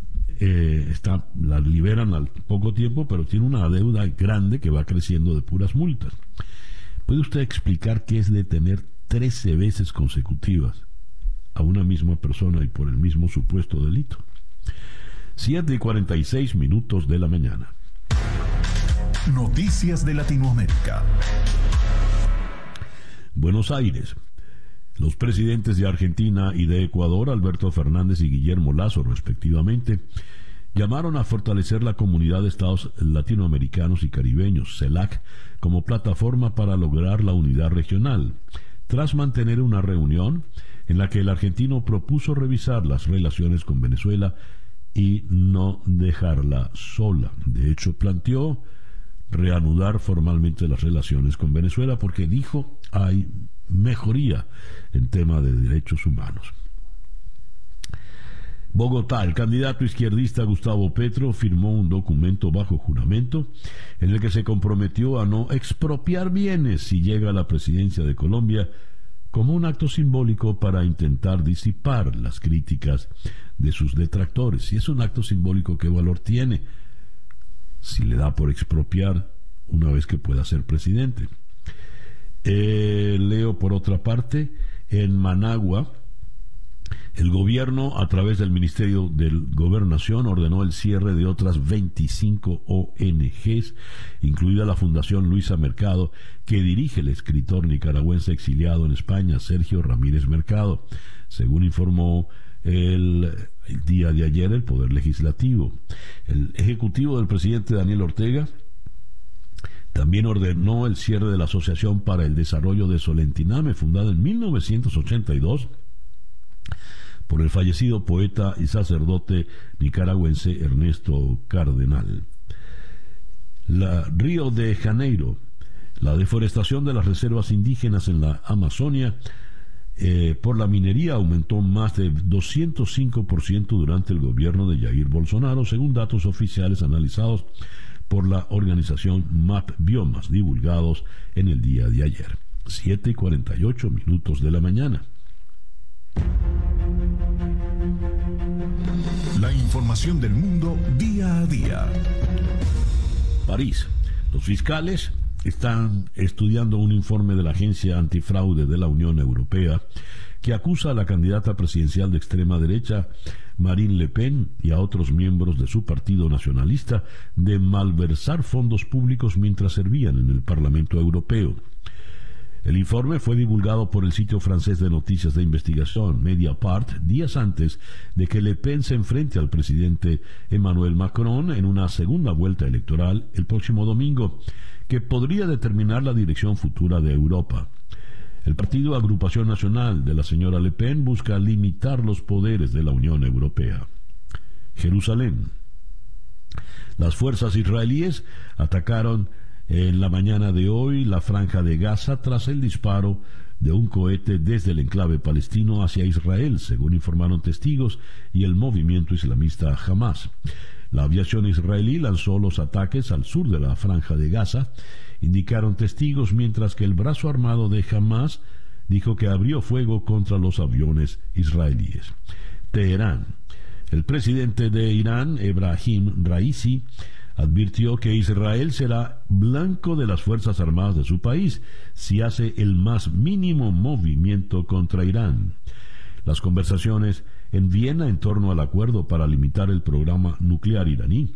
eh, está, la liberan al poco tiempo, pero tiene una deuda grande que va creciendo de puras multas. ¿Puede usted explicar qué es detener 13 veces consecutivas a una misma persona y por el mismo supuesto delito? 7 y 46 minutos de la mañana. Noticias de Latinoamérica. Buenos Aires. Los presidentes de Argentina y de Ecuador, Alberto Fernández y Guillermo Lazo, respectivamente, llamaron a fortalecer la comunidad de estados latinoamericanos y caribeños, CELAC, como plataforma para lograr la unidad regional, tras mantener una reunión en la que el argentino propuso revisar las relaciones con Venezuela y no dejarla sola. De hecho, planteó reanudar formalmente las relaciones con Venezuela porque dijo hay mejoría en tema de derechos humanos. Bogotá, el candidato izquierdista Gustavo Petro firmó un documento bajo juramento en el que se comprometió a no expropiar bienes si llega a la presidencia de Colombia como un acto simbólico para intentar disipar las críticas de sus detractores. Si es un acto simbólico, ¿qué valor tiene? Si le da por expropiar una vez que pueda ser presidente. Eh, leo por otra parte, en Managua, el gobierno, a través del Ministerio de Gobernación, ordenó el cierre de otras 25 ONGs, incluida la Fundación Luisa Mercado, que dirige el escritor nicaragüense exiliado en España, Sergio Ramírez Mercado, según informó el, el día de ayer el Poder Legislativo. El Ejecutivo del presidente Daniel Ortega también ordenó el cierre de la Asociación para el Desarrollo de Solentiname, fundada en 1982 por el fallecido poeta y sacerdote nicaragüense Ernesto Cardenal. La Río de Janeiro, la deforestación de las reservas indígenas en la Amazonia eh, por la minería aumentó más de 205% durante el gobierno de Jair Bolsonaro, según datos oficiales analizados por la organización MAP Biomas, divulgados en el día de ayer. 7 y 48 minutos de la mañana. La información del mundo día a día. París. Los fiscales están estudiando un informe de la Agencia Antifraude de la Unión Europea que acusa a la candidata presidencial de extrema derecha, Marine Le Pen, y a otros miembros de su partido nacionalista de malversar fondos públicos mientras servían en el Parlamento Europeo. El informe fue divulgado por el sitio francés de noticias de investigación Mediapart días antes de que Le Pen se enfrente al presidente Emmanuel Macron en una segunda vuelta electoral el próximo domingo, que podría determinar la dirección futura de Europa. El partido Agrupación Nacional de la señora Le Pen busca limitar los poderes de la Unión Europea. Jerusalén. Las fuerzas israelíes atacaron en la mañana de hoy la franja de Gaza tras el disparo de un cohete desde el enclave palestino hacia Israel, según informaron testigos y el movimiento islamista Hamas. La aviación israelí lanzó los ataques al sur de la franja de Gaza, indicaron testigos, mientras que el brazo armado de Hamas dijo que abrió fuego contra los aviones israelíes. Teherán. El presidente de Irán, Ebrahim Raisi, advirtió que Israel será blanco de las Fuerzas Armadas de su país si hace el más mínimo movimiento contra Irán. Las conversaciones en Viena en torno al acuerdo para limitar el programa nuclear iraní,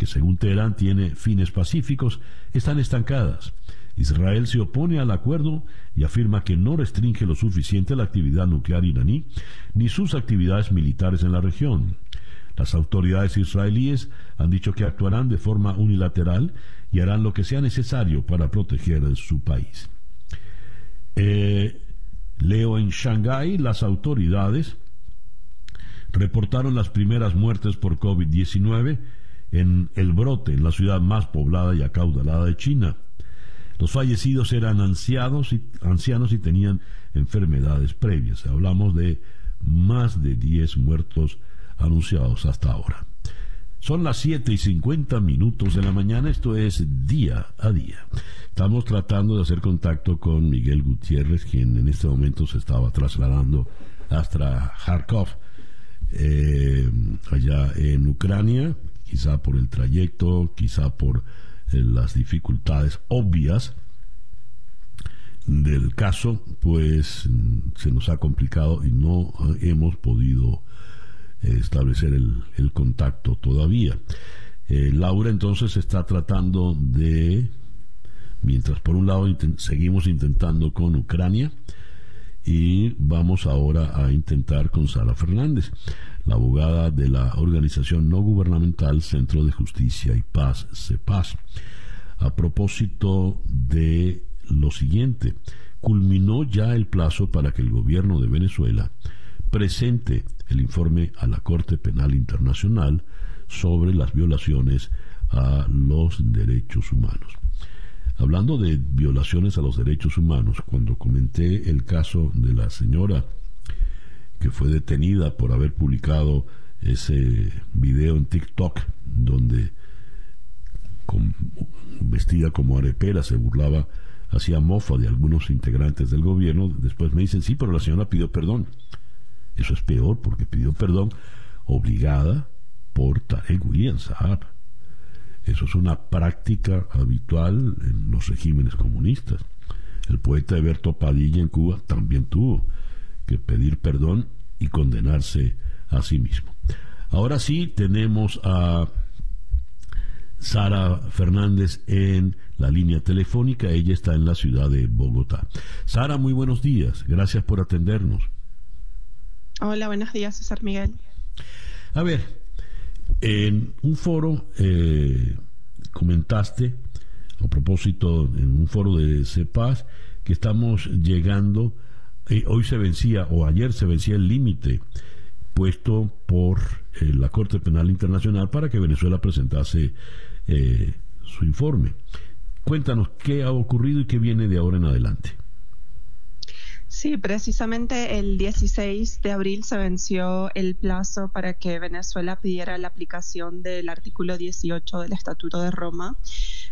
que según Teherán tiene fines pacíficos, están estancadas. Israel se opone al acuerdo y afirma que no restringe lo suficiente la actividad nuclear iraní ni sus actividades militares en la región. Las autoridades israelíes han dicho que actuarán de forma unilateral y harán lo que sea necesario para proteger su país. Eh, leo en Shanghái, las autoridades reportaron las primeras muertes por COVID-19 en el brote, en la ciudad más poblada y acaudalada de China. Los fallecidos eran ancianos y, ancianos y tenían enfermedades previas. Hablamos de más de 10 muertos anunciados hasta ahora. Son las 7 y 50 minutos de la mañana, esto es día a día. Estamos tratando de hacer contacto con Miguel Gutiérrez, quien en este momento se estaba trasladando hasta Kharkov, eh, allá en Ucrania, quizá por el trayecto, quizá por eh, las dificultades obvias del caso, pues se nos ha complicado y no hemos podido establecer el, contacto todavía. Eh, Laura entonces está tratando de, mientras por un lado seguimos intentando con Ucrania, y vamos ahora a intentar con Sara Fernández, la abogada de la organización no gubernamental Centro de Justicia y Paz, CEPAS, a propósito de lo siguiente. Culminó ya el plazo para que el gobierno de Venezuela presente el informe a la Corte Penal Internacional sobre las violaciones a los derechos humanos. Hablando de violaciones a los derechos humanos, cuando comenté el caso de la señora que fue detenida por haber publicado ese video en TikTok donde vestida como arepera se burlaba, hacía mofa de algunos integrantes del gobierno, después me dicen, sí, pero la señora pidió perdón. Eso es peor porque pidió perdón obligada por Tarek William Saab. Eso es una práctica habitual en los regímenes comunistas. El poeta Eberto Padilla en Cuba también tuvo que pedir perdón y condenarse a sí mismo. Ahora sí tenemos a Sara Fernández en la línea telefónica. Ella está en la ciudad de Bogotá. Sara, muy buenos días. Gracias por atendernos. Hola, buenos días, César Miguel. A ver, en un foro eh, comentaste, a propósito, en un foro de CEPAS, que estamos llegando, eh, hoy se vencía, o ayer se vencía el límite puesto por eh, la Corte Penal Internacional para que Venezuela presentase su informe. Cuéntanos qué ha ocurrido y qué viene de ahora en adelante. Sí, precisamente el 16 de abril se venció el plazo para que Venezuela pidiera la aplicación del artículo 18 del Estatuto de Roma.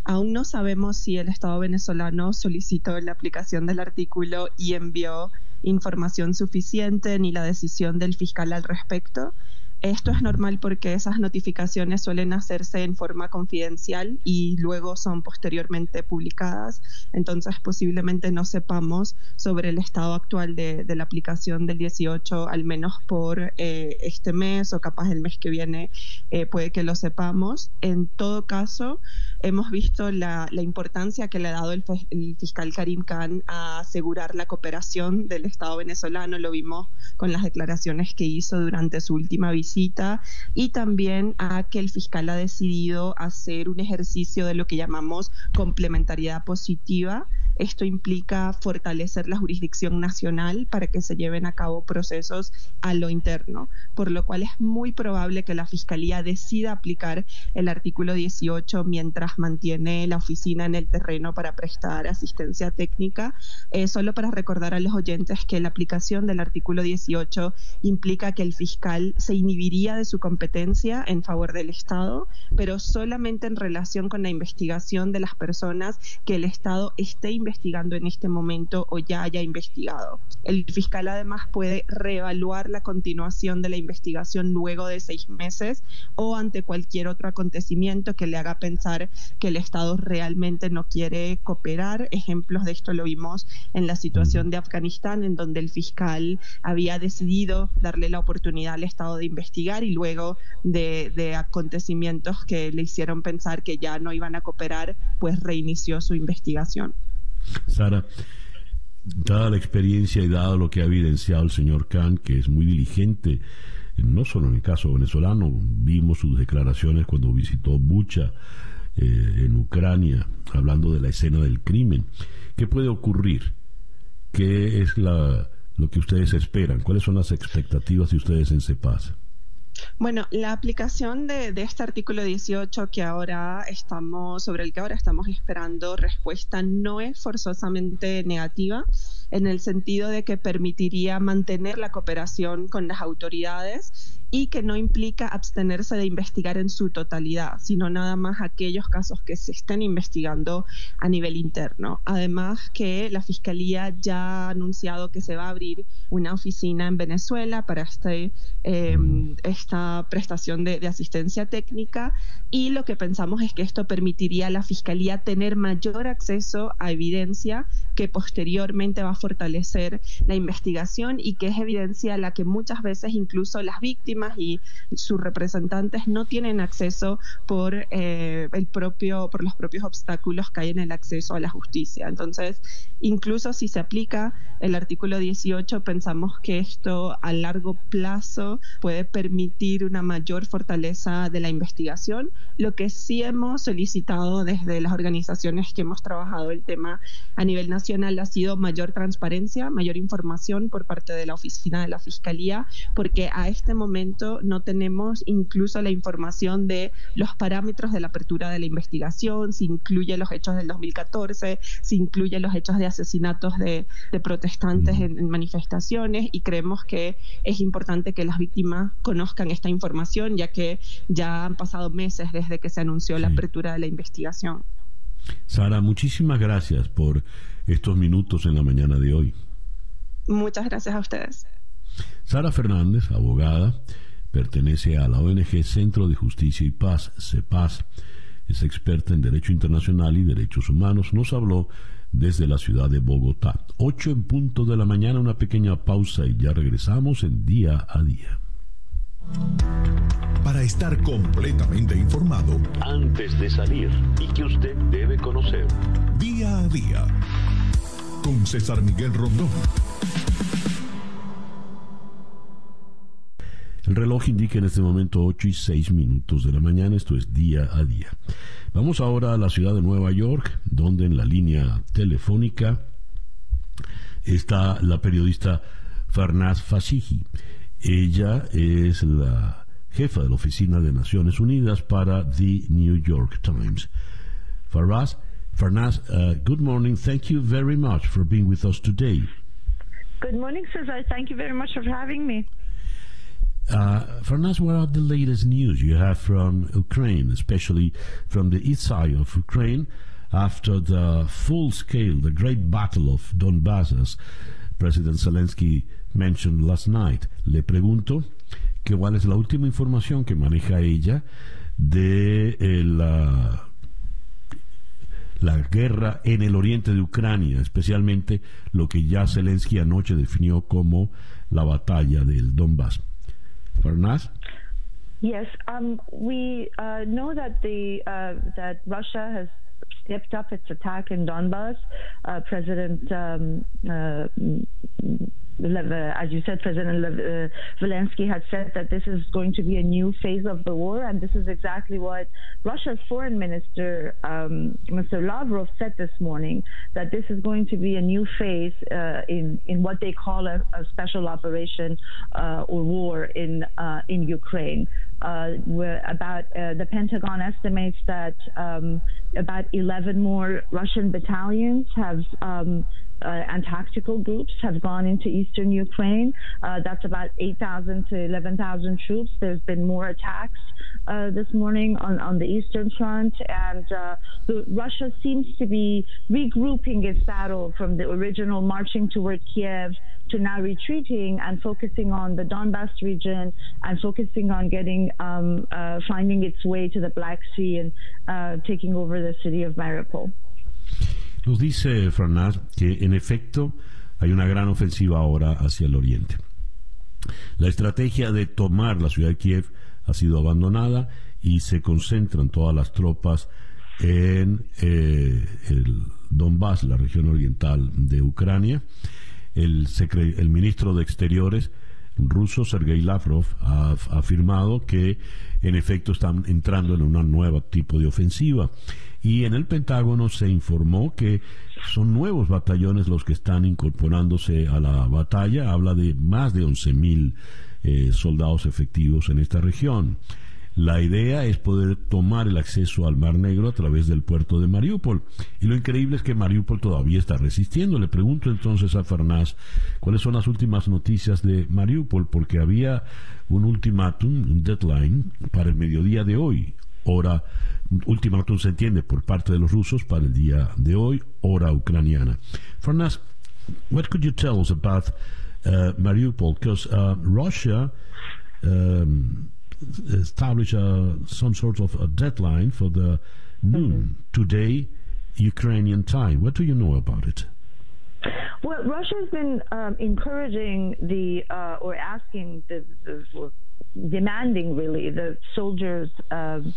Aún no sabemos si el Estado venezolano solicitó la aplicación del artículo y envió información suficiente ni la decisión del fiscal al respecto. Esto es normal porque esas notificaciones suelen hacerse en forma confidencial y luego son posteriormente publicadas. Entonces posiblemente no sepamos sobre el estado actual de, la aplicación del 18, al menos por eh, este mes o capaz el mes que viene eh, puede que lo sepamos. En todo caso, hemos visto la, importancia que le ha dado el, el fiscal Karim Khan a asegurar la cooperación del Estado venezolano. Lo vimos con las declaraciones que hizo durante su última visita y también a que el fiscal ha decidido hacer un ejercicio de lo que llamamos complementariedad positiva esto implica fortalecer la jurisdicción nacional para que se lleven a cabo procesos a lo interno, por lo cual es muy probable que la Fiscalía decida aplicar el artículo 18 mientras mantiene la oficina en el terreno para prestar asistencia técnica. Eh, solo para recordar a los oyentes que la aplicación del artículo 18 implica que el fiscal se inhibiría de su competencia en favor del Estado, pero solamente en relación con la investigación de las personas que el Estado esté investigando investigando en este momento o ya haya investigado. El fiscal además puede reevaluar la continuación de la investigación luego de seis meses o ante cualquier otro acontecimiento que le haga pensar que el Estado realmente no quiere cooperar. Ejemplos de esto lo vimos en la situación de Afganistán, en donde el fiscal había decidido darle la oportunidad al Estado de investigar y luego de, de acontecimientos que le hicieron pensar que ya no iban a cooperar, pues reinició su investigación. Sara, dada la experiencia y dado lo que ha evidenciado el señor Khan, que es muy diligente, no solo en el caso venezolano, vimos sus declaraciones cuando visitó Bucha eh, en Ucrania, hablando de la escena del crimen. ¿Qué puede ocurrir? ¿Qué es la, lo que ustedes esperan? ¿Cuáles son las expectativas de ustedes en CEPAS? Bueno, la aplicación de, este artículo 18 que ahora estamos, sobre el que ahora estamos esperando respuesta, no es forzosamente negativa en el sentido de que permitiría mantener la cooperación con las autoridades y que no implica abstenerse de investigar en su totalidad, sino nada más aquellos casos que se estén investigando a nivel interno. Además que la Fiscalía ya ha anunciado que se va a abrir una oficina en Venezuela para este, em, esta prestación de, de asistencia técnica y lo que pensamos es que esto permitiría a la Fiscalía tener mayor acceso a evidencia que posteriormente va a fortalecer la investigación y que es evidencia a la que muchas veces incluso las víctimas y sus representantes no tienen acceso por eh, el propio, por los propios obstáculos que hay en el acceso a la justicia. Entonces, incluso si se aplica el artículo 18, pensamos que esto a largo plazo puede permitir una mayor fortaleza de la investigación. Lo que sí hemos solicitado desde las organizaciones que hemos trabajado el tema a nivel nacional ha sido mayor transparencia, mayor información por parte de la oficina de la Fiscalía, porque a este momento no tenemos incluso la información de los parámetros de la apertura de la investigación, si incluye los hechos del 2014, si incluye los hechos de asesinatos de, protestantes en, manifestaciones y creemos que es importante que las víctimas conozcan esta información ya que ya han pasado meses desde que se anunció la apertura de la investigación. Sara, muchísimas gracias por estos minutos en la mañana de hoy. Muchas gracias a ustedes. Sara Fernández, abogada, pertenece a la ONG Centro de Justicia y Paz, CEPAS. Es experta en Derecho Internacional y Derechos Humanos. Nos habló desde la ciudad de Bogotá. Ocho en punto de la mañana, una pequeña pausa y ya regresamos en día a día. Para estar completamente informado, antes de salir y que usted debe conocer. Día a día. Con César Miguel Rondón. El reloj indica en este momento 8 y 6 minutos de la mañana, esto es día a día. Vamos ahora a la ciudad de Nueva York, donde en la línea telefónica está la periodista Farnaz Fasihi. Ella es la jefa de la Oficina de Naciones Unidas para The New York Times. Farnaz, Farnaz, uh, good morning. Thank you very much for being with us today. Good morning, Cesar. Thank you very much for having me. Uh, Farnaz, what are the latest news you have from Ukraine, especially from the east side of Ukraine, after the full scale, the great battle of Donbass, as President Zelensky mentioned last night? Le pregunto que cuál es la última información que maneja ella de la la guerra en el oriente de Ucrania, especialmente lo que ya Zelensky anoche definió como la batalla del Donbass. Farnaz? Yes, um, we uh, know that the uh, that Russia has stepped up its attack in Donbass. Uh, President um, uh, as you said, President uh, Zelensky had said that this is going to be a new phase of the war, and this is exactly what Russia's foreign minister, um, Mr. Lavrov, said this morning. That this is going to be a new phase uh, in in what they call a, a special operation uh, or war in uh, in Ukraine. Uh, about uh, the Pentagon estimates that um, about 11 more Russian battalions have um, and tactical groups have gone into eastern Ukraine. Uh, that's about 8,000 to 11,000 troops. There's been more attacks uh, this morning on, on the eastern front, and uh, the, Russia seems to be regrouping its battle from the original marching toward Kiev to now retreating and focusing on the Donbass region and focusing on getting um, uh, finding its way to the Black Sea and uh, taking over the city of Mariupol. Nos dice Franaz que en efecto hay una gran ofensiva ahora hacia el oriente. La estrategia de tomar la ciudad de Kiev ha sido abandonada y se concentran todas las tropas en eh, el Donbass, la región oriental de Ucrania. El, el ministro de Exteriores ruso, Sergei Lavrov, ha afirmado que en efecto están entrando en un nuevo tipo de ofensiva y en el Pentágono se informó que son nuevos batallones los que están incorporándose a la batalla. Habla de más de 11.000 eh, soldados efectivos en esta región. La idea es poder tomar el acceso al Mar Negro a través del puerto de Mariupol. Y lo increíble es que Mariupol todavía está resistiendo. Le pregunto entonces a Farnaz cuáles son las últimas noticias de Mariupol, porque había un ultimátum, un deadline para el mediodía de hoy hora, ultimátum se entiende por parte de los rusos para el día de hoy, hora ucraniana. Farnas, what could you tell us about uh, Mariupol? Because uh, Russia um, established uh, some sort of a deadline for the noon mm-hmm. today, Ukrainian time. What do you know about it? Well, Russia has been um, encouraging the uh, or asking the, the demanding really the soldiers um,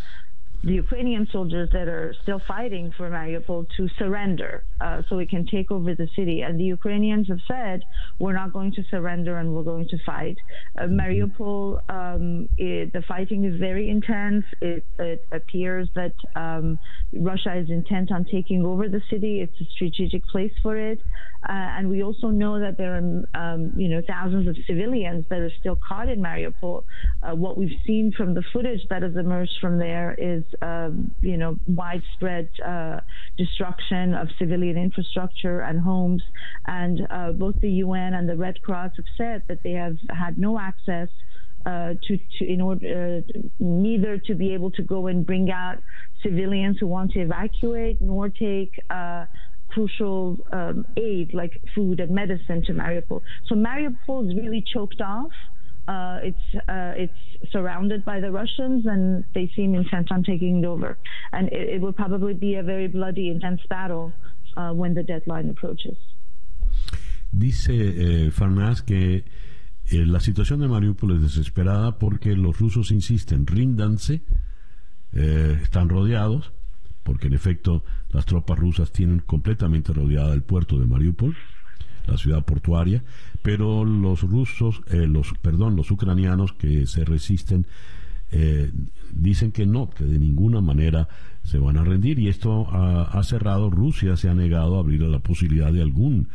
the Ukrainian soldiers that are still fighting for Mariupol to surrender uh, so we can take over the city. And the Ukrainians have said, we're not going to surrender and we're going to fight. Uh, Mariupol, um, it, the fighting is very intense. It, it appears that um, Russia is intent on taking over the city. It's a strategic place for it. Uh, and we also know that there are, um, you know, thousands of civilians that are still caught in Mariupol. Uh, what we've seen from the footage that has emerged from there is um, you know, widespread uh, destruction of civilian infrastructure and homes. And uh, both the UN and the Red Cross have said that they have had no access uh, to, to, in order uh, neither to be able to go and bring out civilians who want to evacuate nor take uh, crucial um, aid like food and medicine to Mariupol. So Mariupol is really choked off. Uh, it's uh, it's surrounded by the Russians, and they seem intent on taking it over. And it, it will probably be a very bloody, intense battle uh, when the deadline approaches. Dice eh, que eh, la situación de Mariupol es desesperada porque los rusos insisten, ríndanse, eh, están rodeados, porque en efecto las tropas rusas tienen completamente rodeada el puerto de Mariupol la ciudad portuaria, pero los rusos, eh, los, perdón, los ucranianos que se resisten eh, dicen que no, que de ninguna manera se van a rendir y esto ha, cerrado, Rusia se ha negado a abrir la posibilidad de algún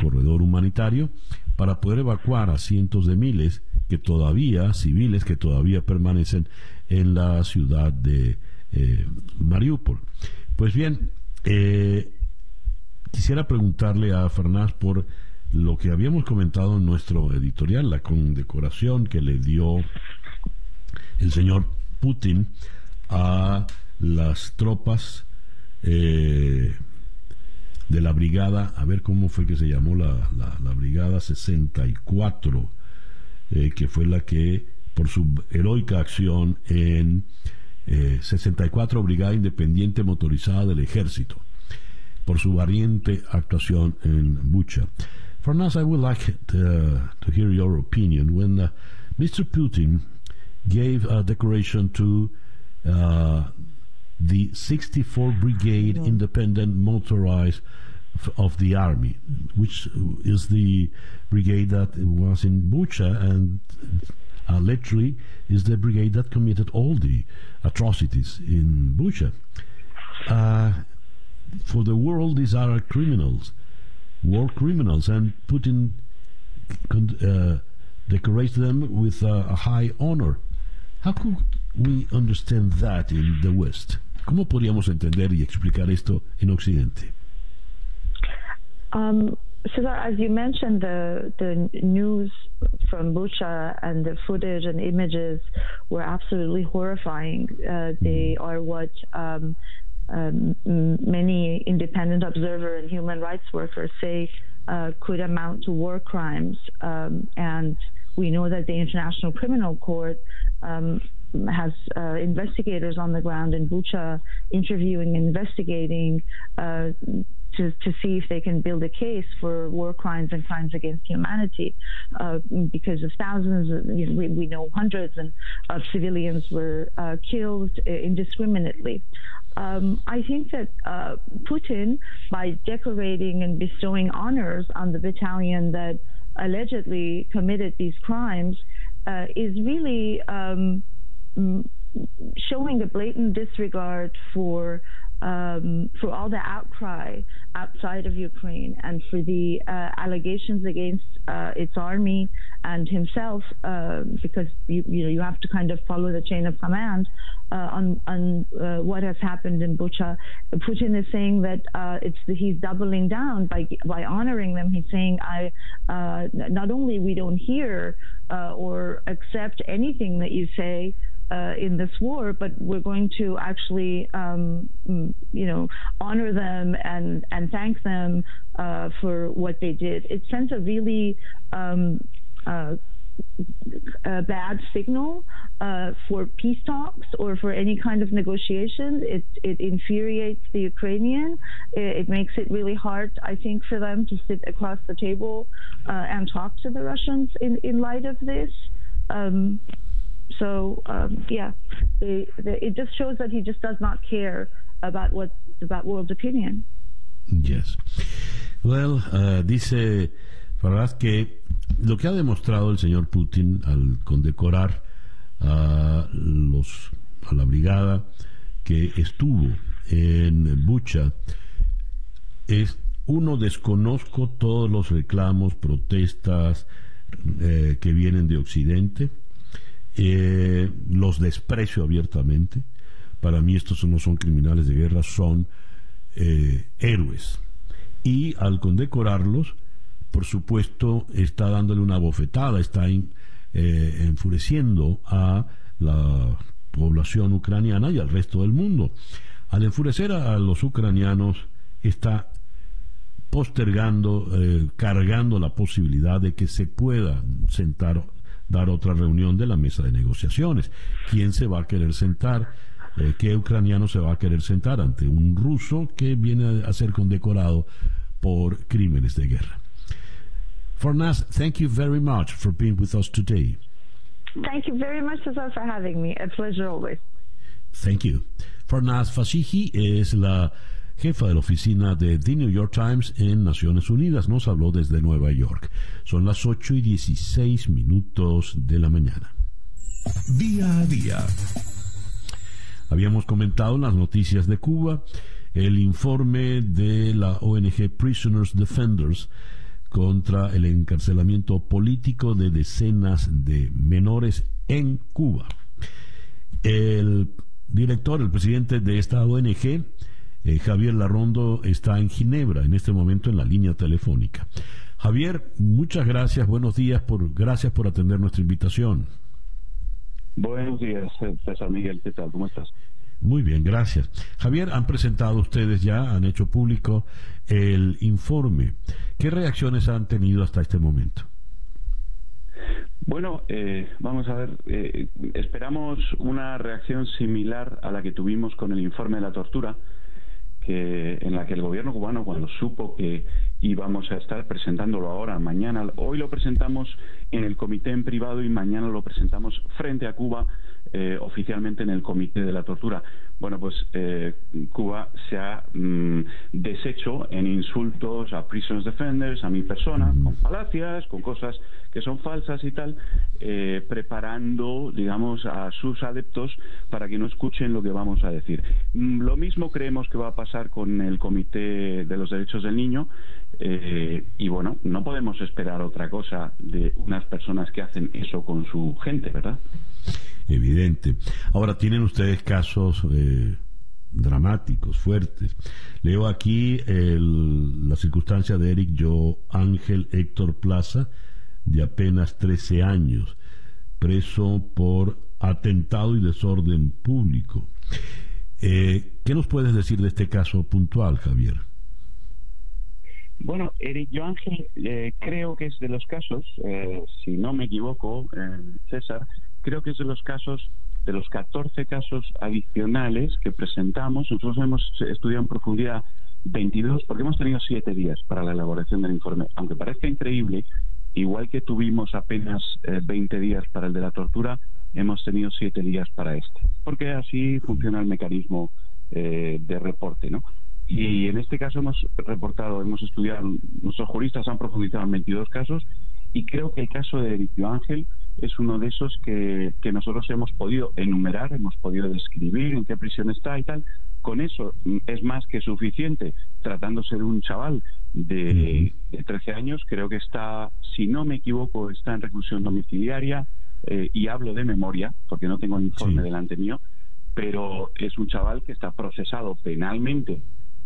corredor humanitario para poder evacuar a cientos de miles que todavía, civiles que todavía permanecen en la ciudad de eh, Mariupol. Pues bien, Quisiera preguntarle a Fernás por lo que habíamos comentado en nuestro editorial, la condecoración que le dio el señor Putin a las tropas eh, de la brigada, a ver cómo fue que se llamó la, la, brigada 64, eh, que fue la que, por su heroica acción en 64 eh, Brigada Independiente Motorizada del Ejército, por su valiente actuación en Bucha. Farnas, I would like to, to hear your opinion. When uh, Mr. Putin gave a decoration to uh, the 64 Brigade. Independent Motorized of the Army, which is the brigade that was in Bucha and uh, literally is the brigade that committed all the atrocities in Bucha. For the world, these are criminals, war criminals, and Putin uh, decorates them with a high honor. How could we understand that in the West? ¿Cómo podríamos entender y explicar esto en Occidente? Um, so as you mentioned, the the news from Bucha and the footage and images were absolutely horrifying. Uh, they are what um, um, many independent observer and human rights workers say uh, could amount to war crimes, um, and we know that the International Criminal Court um, has uh, investigators on the ground in Bucha interviewing, investigating uh, to, to see if they can build a case for war crimes and crimes against humanity, uh, because of thousands, of, you know, we, we, know hundreds and, of civilians were uh, killed indiscriminately. Um, I think that uh, Putin, by decorating and bestowing honors on the battalion that allegedly committed these crimes, uh, is really um, showing a blatant disregard for um, for all the outcry outside of Ukraine and for the uh, allegations against uh, its army and himself, uh, because you, you know you have to kind of follow the chain of command uh, on on uh, what has happened in Bucha. Putin is saying that uh, it's he's doubling down by by honoring them. He's saying I not only we don't hear or accept anything that you say uh, in this war, but we're going to actually, um, you know, honor them and and thank them uh, for what they did. It sends a really um, uh, a bad signal uh, for peace talks or for any kind of negotiations. It, it infuriates the Ukrainian. It, it, makes it really hard, I think, for them to sit across the table uh, and talk to the Russians in, in light of this. Um, so um, yeah, it just shows that he just does not care about what about world opinion. Yes. Well, uh, dice Farad que lo que ha demostrado el señor Putin al condecorar a los a la brigada que estuvo en Bucha es uno desconozco todos los reclamos, protestas eh, que vienen de Occidente eh, los desprecio abiertamente. Para mí estos no son criminales de guerra, son eh, héroes. Y al condecorarlos, por supuesto, está dándole una bofetada, está eh, enfureciendo a la población ucraniana y al resto del mundo. Al enfurecer a, los ucranianos, está postergando, cargando la posibilidad de que se pueda sentar dar otra reunión de la mesa de negociaciones. ¿Quién se va a querer sentar? Eh, ¿Qué ucraniano se va a querer sentar ante un ruso que viene a ser condecorado por crímenes de guerra? Fornas, thank you very much for being with us today. Thank you very much, Cesar, for having me. A pleasure always. Thank you. Fornas Fasihi es la jefa de la oficina de The New York Times en Naciones Unidas, nos habló desde Nueva York. Son las 8 y 16 minutos de la mañana. Día a día. Habíamos comentado en las noticias de Cuba el informe de la ONG Prisoners Defenders contra el encarcelamiento político de decenas de menores en Cuba. El director, el presidente de esta ONG, eh, Javier Larrondo está en Ginebra en este momento en la línea telefónica. Javier, muchas gracias, buenos días, por, gracias por atender nuestra invitación. Buenos días, César Miguel, ¿qué tal? ¿Cómo estás? Muy bien, gracias. Javier, han presentado ustedes ya, han hecho público el informe. ¿Qué reacciones han tenido hasta este momento? Bueno, eh, vamos a ver, eh, esperamos una reacción similar a la que tuvimos con el informe de la tortura, que en la que el gobierno cubano, cuando supo que íbamos a estar presentándolo ahora, mañana, hoy lo presentamos en el comité en privado y mañana lo presentamos frente a Cuba eh, oficialmente en el Comité de la Tortura. Bueno, pues eh, Cuba se ha mm, deshecho en insultos a prisoners defenders, a mi persona, con falacias, con cosas que son falsas y tal, eh, preparando, digamos, a sus adeptos para que no escuchen lo que vamos a decir. Mm, lo mismo creemos que va a pasar con el Comité de los Derechos del Niño. y bueno, no podemos esperar otra cosa de unas personas que hacen eso con su gente, ¿verdad? Evidente. Ahora, tienen ustedes casos eh, dramáticos, fuertes. Leo aquí la circunstancia de Eric Yo Ángel Héctor Plaza, de apenas 13 años, preso por atentado y desorden público. Eh, ¿Qué nos puedes decir de este caso puntual, Javier? Bueno, Eric Yo Ángel eh, creo que es de los casos, si no me equivoco, César, creo que es de los casos, de los 14 casos adicionales que presentamos, nosotros hemos estudiado en profundidad 22, porque hemos tenido 7 días para la elaboración del informe. Aunque parezca increíble, igual que tuvimos apenas 20 eh, días para el de la tortura, hemos tenido 7 días para este, porque así funciona el mecanismo eh, de reporte, ¿no? Y en este caso hemos reportado, hemos estudiado, nuestros juristas han profundizado en 22 casos y creo que el caso de Ericio Ángel es uno de esos que, nosotros hemos podido enumerar, hemos podido describir en qué prisión está y tal. Con eso mm, es más que suficiente. Tratándose de un chaval de, 13 años, creo que está, si no me equivoco, está en reclusión domiciliaria eh, y hablo de memoria, porque no tengo el informe delante mío, pero es un chaval que está procesado penalmente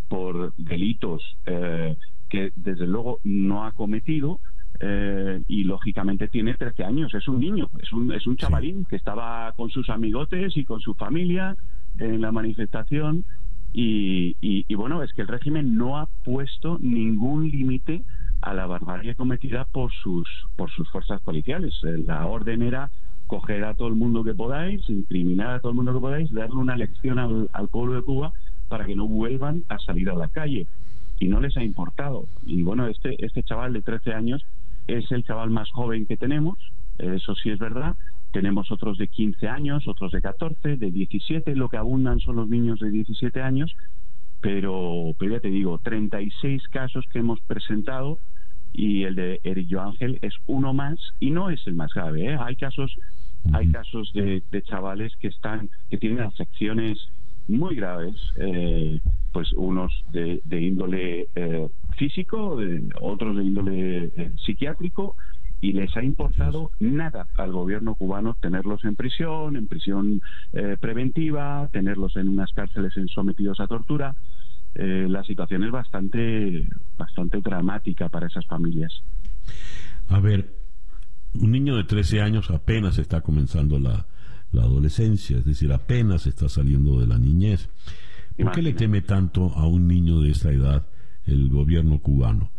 por delitos eh, que desde luego no ha cometido eh, y lógicamente tiene 13 años, es un niño, es un, es un chavalín que estaba con sus amigotes y con su familia en la manifestación y, y, bueno, es que el régimen no ha puesto ningún límite a la barbarie cometida por sus, por sus fuerzas policiales. Eh, la orden era coger a todo el mundo que podáis, incriminar a todo el mundo que podáis, darle una lección al, al pueblo de Cuba para que no vuelvan a salir a la calle. Y no les ha importado. Y bueno, este, este chaval de 13 años es el chaval más joven que tenemos, eso sí es verdad. Tenemos otros de 15 años, otros de 14, de 17, lo que abundan son los niños de 17 años, pero, pero ya te digo, 36 casos que hemos presentado y el de Eric Ángel es uno más y no es el más grave. ¿eh? Hay casos, hay casos de, chavales que están, que tienen afecciones muy graves, eh, pues unos de, índole eh, físico, otros de índole eh, psiquiátrico, y les ha importado nada al gobierno cubano tenerlos en prisión, en prisión eh, preventiva, tenerlos en unas cárceles sometidos a tortura. Eh, la situación es bastante, bastante dramática para esas familias. A ver, un niño de 13 años apenas está comenzando la, la adolescencia, es decir, apenas está saliendo de la niñez. ¿Por qué le teme tanto a un niño de esa edad el gobierno cubano.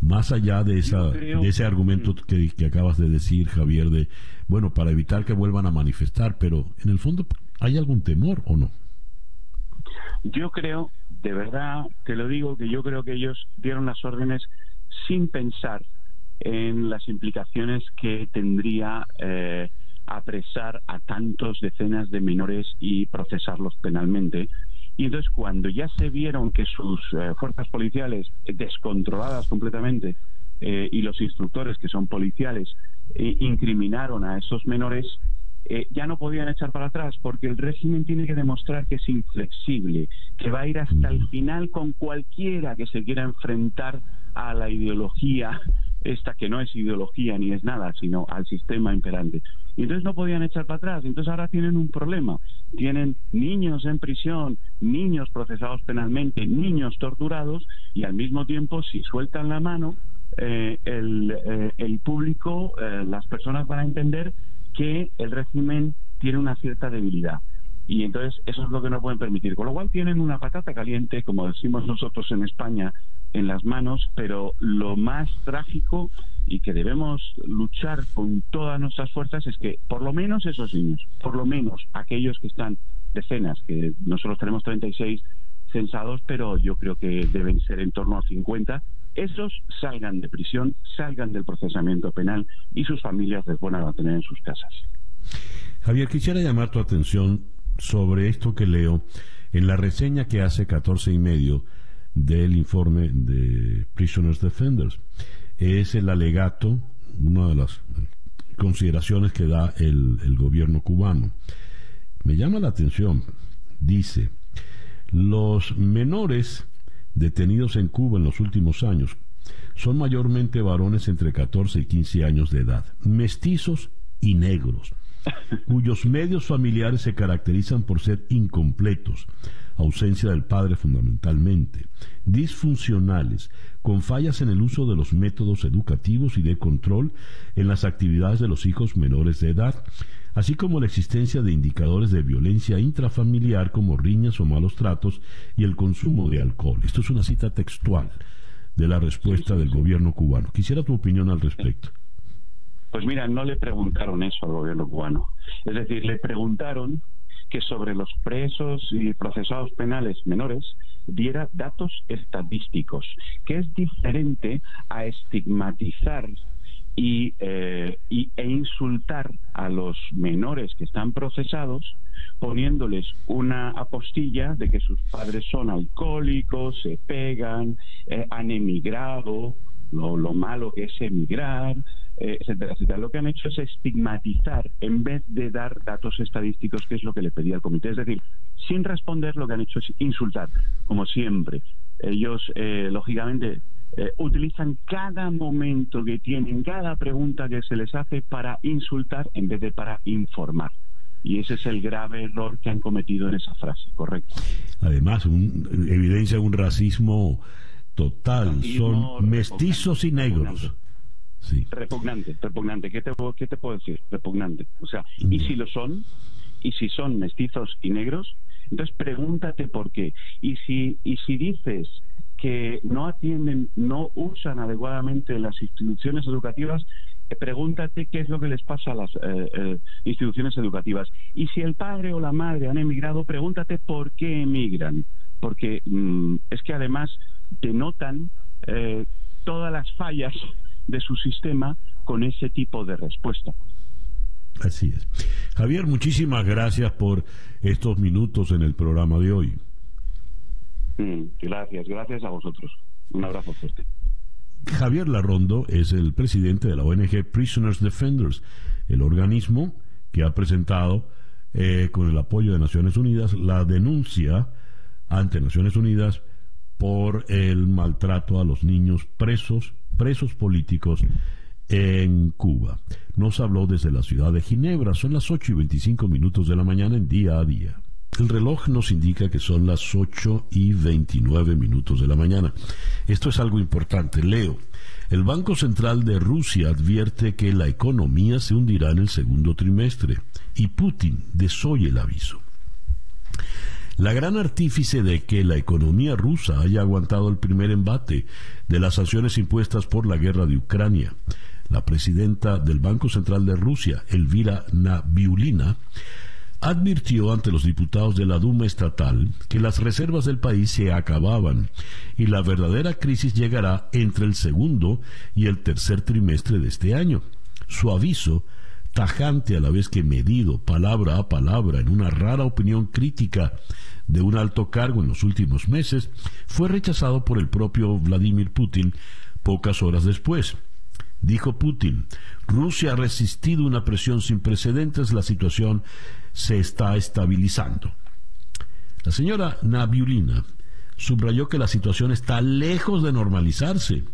Más allá de, esa, de ese argumento que, que, acabas de decir, Javier, de, bueno, para evitar que vuelvan a manifestar, pero en el fondo, ¿hay algún temor o no? Yo creo, de verdad, te lo digo, que yo creo que ellos dieron las órdenes sin pensar en las implicaciones que tendría eh, apresar a tantos decenas de menores y procesarlos penalmente y entonces cuando ya se vieron que sus eh, fuerzas policiales descontroladas completamente eh, y los instructores que son policiales eh, incriminaron a esos menores, ya no podían echar para atrás porque el régimen tiene que demostrar que es inflexible, que va a ir hasta el final con cualquiera que se quiera enfrentar a la ideología esta que no es ideología ni es nada, sino al sistema imperante. Y entonces no podían echar para atrás. Entonces ahora tienen un problema. Tienen niños en prisión, niños procesados penalmente, niños torturados y al mismo tiempo si sueltan la mano eh, el, eh, el, público, eh, las personas van a entender que el régimen tiene una cierta debilidad. Y entonces eso es lo que no pueden permitir. Con lo cual tienen una patata caliente, como decimos nosotros en España, en las manos, pero lo más trágico y que debemos luchar con todas nuestras fuerzas es que por lo menos esos niños, por lo menos aquellos que están decenas, que nosotros tenemos 36 censados, pero yo creo que deben ser en torno a 50, esos salgan de prisión, salgan del procesamiento penal y sus familias les van a en sus casas. Javier, quisiera llamar tu atención sobre esto que leo en la reseña que hace 14 y medio del informe de Prisoners Defenders. Es el alegato, una de las consideraciones que da el, el gobierno cubano. Me llama la atención, dice, los menores detenidos en Cuba en los últimos años son mayormente varones entre 14 y 15 años de edad, mestizos y negros, cuyos medios familiares se caracterizan por ser incompletos, ausencia del padre fundamentalmente, disfuncionales, con fallas en el uso de los métodos educativos y de control en las actividades de los hijos menores de edad, así como la existencia de indicadores de violencia intrafamiliar como riñas o malos tratos y el consumo de alcohol. Esto es una cita textual de la respuesta del gobierno cubano. Quisiera tu opinión al respecto. Pues mira, no le preguntaron eso al gobierno cubano. Es decir, le preguntaron que sobre los presos y procesados penales menores diera datos estadísticos, que es diferente a estigmatizar y, eh, e insultar a los menores que están procesados poniéndoles una apostilla de que sus padres son alcohólicos, se pegan, eh, han emigrado, lo, lo, malo que es emigrar, etcétera, etcétera. Lo que han hecho es estigmatizar en vez de dar datos estadísticos, que es lo que le pedía el comité. Es decir, sin responder lo que han hecho es insultar, como siempre. Ellos, eh, lógicamente, eh, utilizan cada momento que tienen, cada pregunta que se les hace para insultar en vez de para informar. Y ese es el grave error que han cometido en esa frase, correcto. Además, evidencia un racismo total. Son mestizos y negros. Sí. Repugnante, repugnante. ¿Qué te, ¿Qué te puedo decir? Repugnante. O sea, y si lo son, y si son mestizos y negros, entonces pregúntate por qué. Y si, y si dices que no atienden, no usan adecuadamente las instituciones educativas, eh, pregúntate qué es lo que les pasa a las eh, eh, instituciones educativas. Y si el padre o la madre han emigrado, pregúntate por qué emigran. Porque mm, es que además denotan todas las fallas de su sistema con ese tipo de respuesta. Así es. Javier, muchísimas gracias por estos minutos en el programa de hoy. Mm, gracias, gracias a vosotros. Un abrazo fuerte. Javier Larrondo es el presidente de la ONG Prisoners Defenders, el organismo que ha presentado eh, con el apoyo de Naciones Unidas la denuncia ante Naciones Unidas por el maltrato a los niños presos presos políticos en Cuba. Nos habló desde la ciudad de Ginebra. Son las 8 y 25 minutos de la mañana en día a día. El reloj nos indica que son las 8 y 29 minutos de la mañana. Esto es algo importante. Leo. El Banco Central de Rusia advierte que la economía se hundirá en el segundo trimestre y Putin desoye el aviso. La gran artífice de que la economía rusa haya aguantado el primer embate de las sanciones impuestas por la guerra de Ucrania, la presidenta del Banco Central de Rusia, Elvira Nabiulina, advirtió ante los diputados de la Duma estatal que las reservas del país se acababan y la verdadera crisis llegará entre el segundo y el tercer trimestre de este año. Su aviso tajante a la vez que medido palabra a palabra en una rara opinión crítica de un alto cargo en los últimos meses, fue rechazado por el propio Vladimir Putin pocas horas después. Dijo Putin, Rusia ha resistido una presión sin precedentes, la situación se está estabilizando. La señora Nabiulina subrayó que la situación está lejos de normalizarse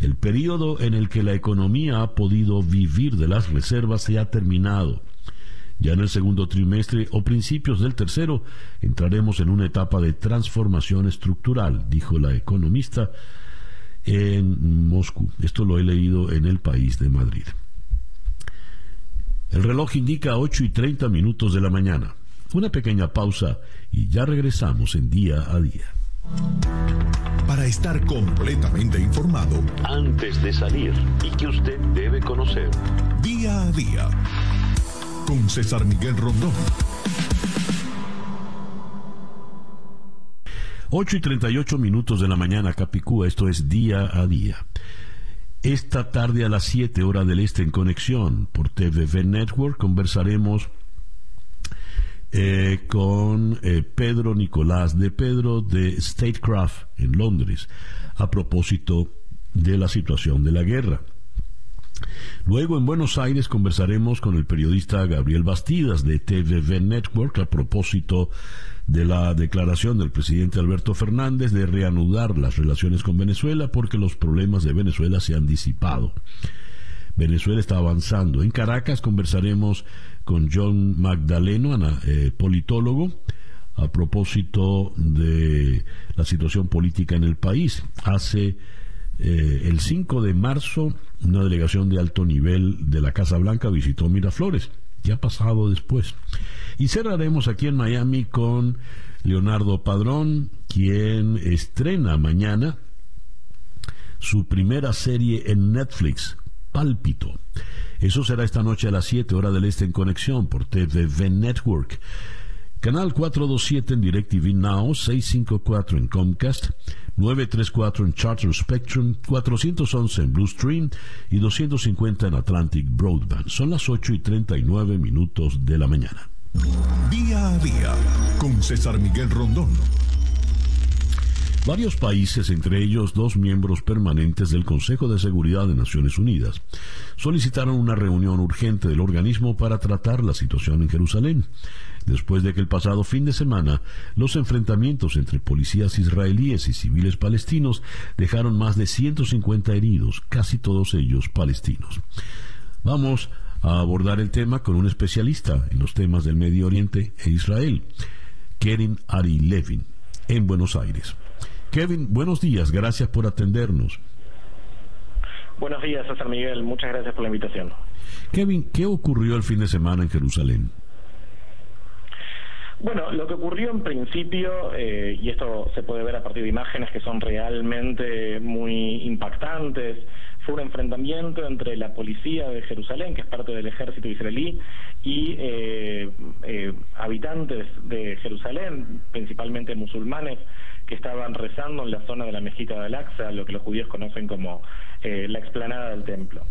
el periodo en el que la economía ha podido vivir de las reservas se ha terminado. Ya en el segundo trimestre o principios del tercero entraremos en una etapa de transformación estructural, dijo la economista, en Moscú. Esto lo he leído en el país de Madrid. El reloj indica 8 y 30 minutos de la mañana. Una pequeña pausa y ya regresamos en día a día. Para estar completamente informado, antes de salir y que usted debe conocer. Día a día. Con César Miguel Rondón. 8 y 38 minutos de la mañana, Capicúa. Esto es día a día. Esta tarde a las 7 horas del este en conexión por TVV Network conversaremos eh, con eh, Pedro Nicolás de Pedro de Statecraft en Londres a propósito de la situación de la guerra. Luego en Buenos Aires conversaremos con el periodista Gabriel Bastidas de TVV Network a propósito de la declaración del presidente Alberto Fernández de reanudar las relaciones con Venezuela porque los problemas de Venezuela se han disipado. Venezuela está avanzando. En Caracas conversaremos con John Magdaleno, eh, politólogo, a propósito de la situación política en el país. Hace eh, el 5 de marzo una delegación de alto nivel de la Casa Blanca visitó Miraflores. ¿Qué ha pasado después? Y cerraremos aquí en Miami con Leonardo Padrón, quien estrena mañana su primera serie en Netflix, Pálpito. Eso será esta noche a las 7 horas del este en conexión por TVV Network. Canal 427 en DirecTV Now, 654 en Comcast, 934 en Charter Spectrum, 411 en Blue Stream y 250 en Atlantic Broadband. Son las 8 y 39 minutos de la mañana. Día a día con César Miguel Rondón. Varios países, entre ellos dos miembros permanentes del Consejo de Seguridad de Naciones Unidas, solicitaron una reunión urgente del organismo para tratar la situación en Jerusalén, después de que el pasado fin de semana los enfrentamientos entre policías israelíes y civiles palestinos dejaron más de 150 heridos, casi todos ellos palestinos. Vamos a abordar el tema con un especialista en los temas del Medio Oriente e Israel, Keren Ari Levin, en Buenos Aires. Kevin, buenos días, gracias por atendernos. Buenos días, César Miguel, muchas gracias por la invitación. Kevin, ¿qué ocurrió el fin de semana en Jerusalén? Bueno, lo que ocurrió en principio, eh, y esto se puede ver a partir de imágenes que son realmente muy impactantes, fue un enfrentamiento entre la policía de Jerusalén, que es parte del ejército israelí, y eh, eh, habitantes de Jerusalén, principalmente musulmanes, que estaban rezando en la zona de la mezquita de Al-Aqsa, lo que los judíos conocen como eh, la explanada del templo.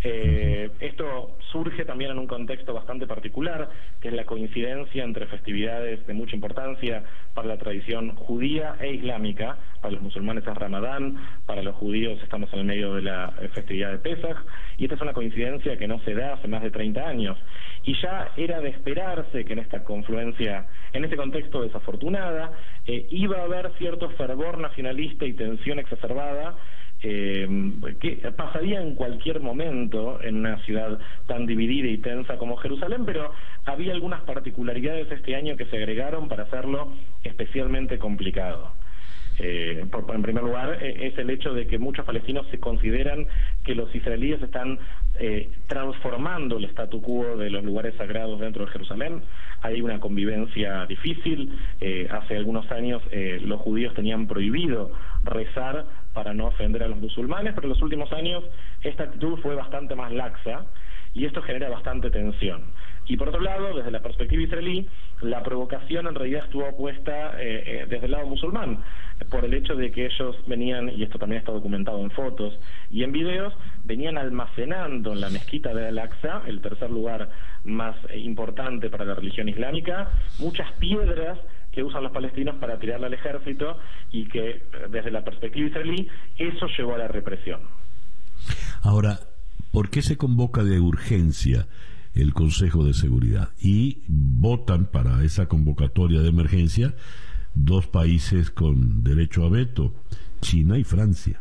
Eh, esto surge también en un contexto bastante particular, que es la coincidencia entre festividades de mucha importancia para la tradición judía e islámica. Para los musulmanes es Ramadán, para los judíos estamos en el medio de la festividad de Pesach, y esta es una coincidencia que no se da hace más de 30 años. Y ya era de esperarse que en esta confluencia, en este contexto desafortunada, eh, iba a haber cierto fervor nacionalista y tensión exacerbada eh, que pasaría en cualquier momento en una ciudad tan dividida y tensa como Jerusalén, pero había algunas particularidades este año que se agregaron para hacerlo especialmente complicado. Eh, en primer lugar, eh, es el hecho de que muchos palestinos se consideran que los israelíes están eh, transformando el statu quo de los lugares sagrados dentro de Jerusalén. Hay una convivencia difícil. hace algunos años los judíos tenían prohibido rezar para no ofender a los musulmanes, pero en los últimos años esta actitud fue bastante más laxa y esto genera bastante tensión. Y por otro lado, desde la perspectiva israelí, la provocación en realidad estuvo puesta eh, eh, desde el lado musulmán, por el hecho de que ellos venían, y esto también está documentado en fotos y en videos, venían almacenando en la mezquita de Al-Aqsa, el tercer lugar más eh, importante para la religión islámica, muchas piedras que usan los palestinos para tirarle al ejército y que desde la perspectiva israelí eso llevó a la represión. Ahora, ¿por qué se convoca de urgencia el Consejo de Seguridad. Y votan para esa convocatoria de emergencia dos países con derecho a veto, China y Francia.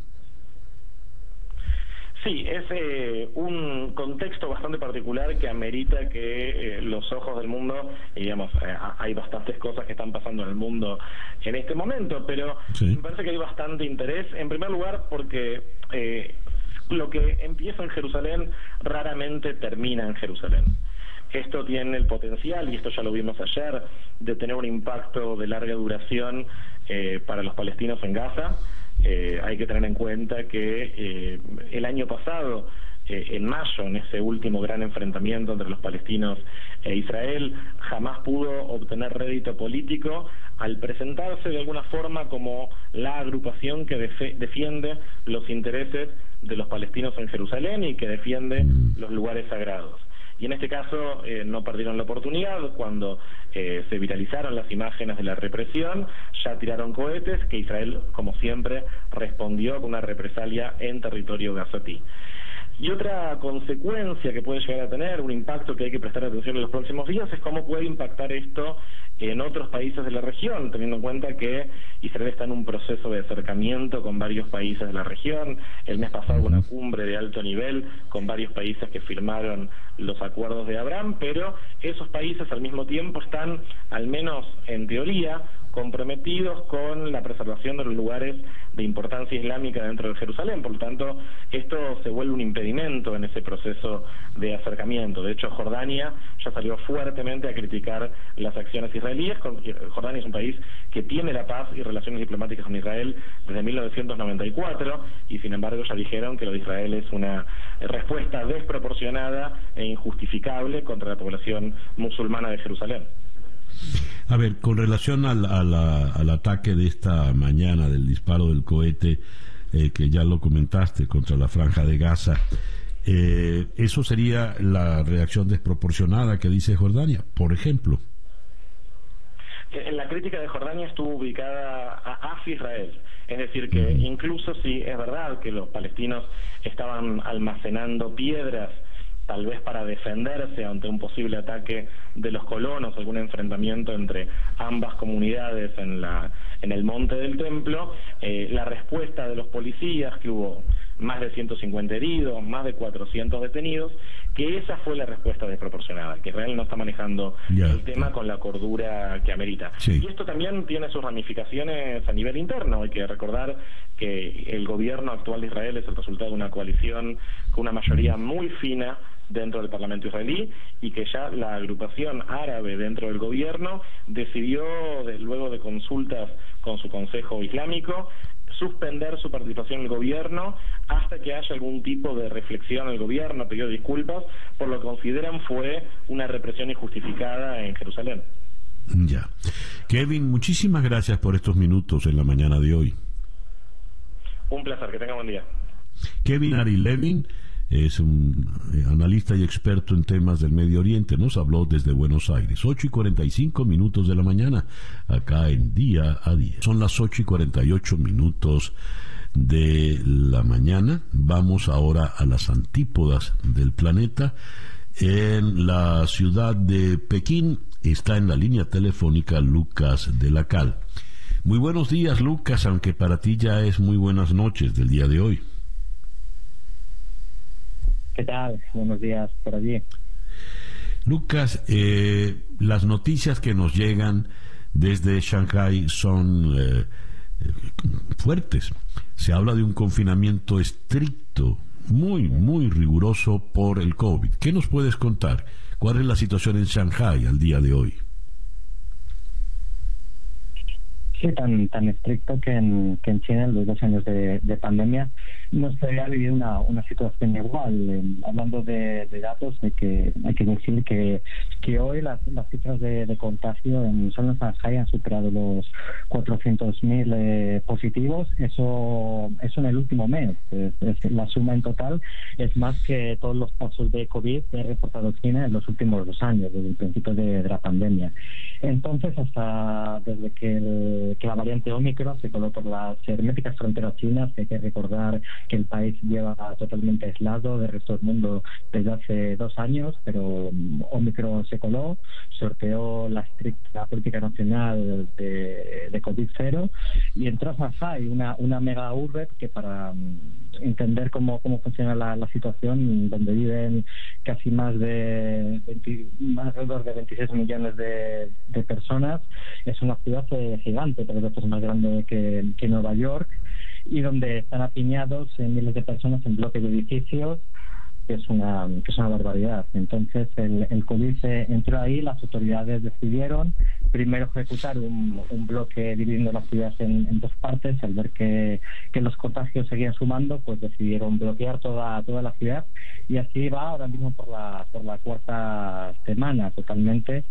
Sí, es eh, un contexto bastante particular que amerita que eh, los ojos del mundo, digamos, eh, hay bastantes cosas que están pasando en el mundo en este momento, pero me parece que hay bastante interés, en primer lugar porque lo que empieza en Jerusalén raramente termina en Jerusalén. Esto tiene el potencial, y esto ya lo vimos ayer, de tener un impacto de larga duración para los palestinos en Gaza eh, hay que tener en cuenta que eh, el año pasado, eh, en mayo, en ese último gran enfrentamiento entre los palestinos e Israel, jamás pudo obtener rédito político al presentarse de alguna forma como la agrupación que defiende los intereses de los palestinos en Jerusalén y que defiende los lugares sagrados. Y en este caso eh, no perdieron la oportunidad cuando eh, se viralizaron las imágenes de la represión, ya tiraron cohetes que Israel, como siempre, respondió con una represalia en territorio gazatí. Y otra consecuencia que puede llegar a tener, un impacto que hay que prestar atención en los próximos días, es cómo puede impactar esto en otros países de la región, teniendo en cuenta que Israel está en un proceso de acercamiento con varios países de la región. El mes pasado hubo una cumbre de alto nivel con varios países que firmaron los acuerdos de Abraham, pero esos países al mismo tiempo están, al menos en teoría, comprometidos con la preservación de los lugares de importancia islámica dentro de Jerusalén. Por lo tanto, esto se vuelve un impedimento en ese proceso de acercamiento. De hecho, Jordania ya salió fuertemente a criticar las acciones israelíes. Jordania es un país que tiene la paz y relaciones diplomáticas con Israel desde 1994 y sin embargo ya dijeron que lo de Israel es una respuesta desproporcionada e injustificable contra la población musulmana de Jerusalén. A ver, con relación al, al, ataque de esta mañana, del disparo del cohete, eh, que ya lo comentaste, contra la franja de Gaza, eh, ¿eso sería la reacción desproporcionada que dice Jordania, por ejemplo? En la crítica de Jordania estuvo ubicada hacia Israel. Es decir, que incluso si es verdad que los palestinos estaban almacenando piedras tal vez para defenderse ante un posible ataque de los colonos, algún enfrentamiento entre ambas comunidades en, la, en el monte del templo, eh, la respuesta de los policías, que hubo más de 150 heridos, más de 400 detenidos, que esa fue la respuesta desproporcionada, que Israel no está manejando el tema con la cordura que amerita. Y esto también tiene sus ramificaciones a nivel interno. Hay que recordar que el gobierno actual de Israel es el resultado de una coalición con una mayoría muy fina dentro del Parlamento israelí y que ya la agrupación árabe dentro del gobierno decidió, luego de consultas con su Consejo Islámico, suspender su participación en el gobierno hasta que haya algún tipo de reflexión el gobierno, pidió disculpas por lo que consideran fue una represión injustificada en Jerusalén. Ya. Kevin, muchísimas gracias por estos minutos en la mañana de hoy. Un placer, que tenga buen día. Kevin Ari Levin es un eh, analista y experto en temas del Medio Oriente. Nos habló desde Buenos Aires. 8 y 45 minutos de la mañana, acá en día a día. Son las 8 y 48 minutos de la mañana. Vamos ahora a las antípodas del planeta. En la ciudad de Pekín está en la línea telefónica Lucas de la Cal. Muy buenos días, Lucas, aunque para ti ya es muy buenas noches del día de hoy. ¿Qué tal? Buenos días por allí. Lucas, eh, las noticias que nos llegan desde Shanghai son eh, fuertes. Se habla de un confinamiento estricto, muy, muy riguroso por el COVID. ¿Qué nos puedes contar? ¿Cuál es la situación en Shanghai al día de hoy? Sí, tan, tan estricto que en, que en China, en los dos años de, pandemia, no se había vivido una, una situación igual. hablando de, datos, hay que, hay que decir que, que hoy las, las cifras de, contagio en solo en Shanghai han superado los 400.000 eh, positivos. Eso, eso en el último mes. la suma en total es más que todos los casos de COVID que ha reportado China en los últimos dos años, desde el principio de, la pandemia. Entonces, hasta desde que que la variante Omicron se coló por las herméticas fronteras chinas. Hay que recordar que el país lleva totalmente aislado del resto del mundo desde hace dos años, pero Omicron se coló, sorteó la estricta política nacional de, COVID-0 y entró a Shanghai, una, una mega urbe que para mm, entender cómo, cómo funciona la, situación, donde viven casi más de más alrededor de 26 millones de, personas, es una ciudad eh, gigante, tres veces más grande que, que Nueva York y donde están apiñados miles de personas en bloques de edificios que es una, es una barbaridad. Entonces el, el COVID entró ahí, las autoridades decidieron primero ejecutar un, un bloque dividiendo la ciudad en, dos partes. Al ver que, que, los contagios seguían sumando, pues decidieron bloquear toda, toda la ciudad y así va ahora mismo por la, por la cuarta semana totalmente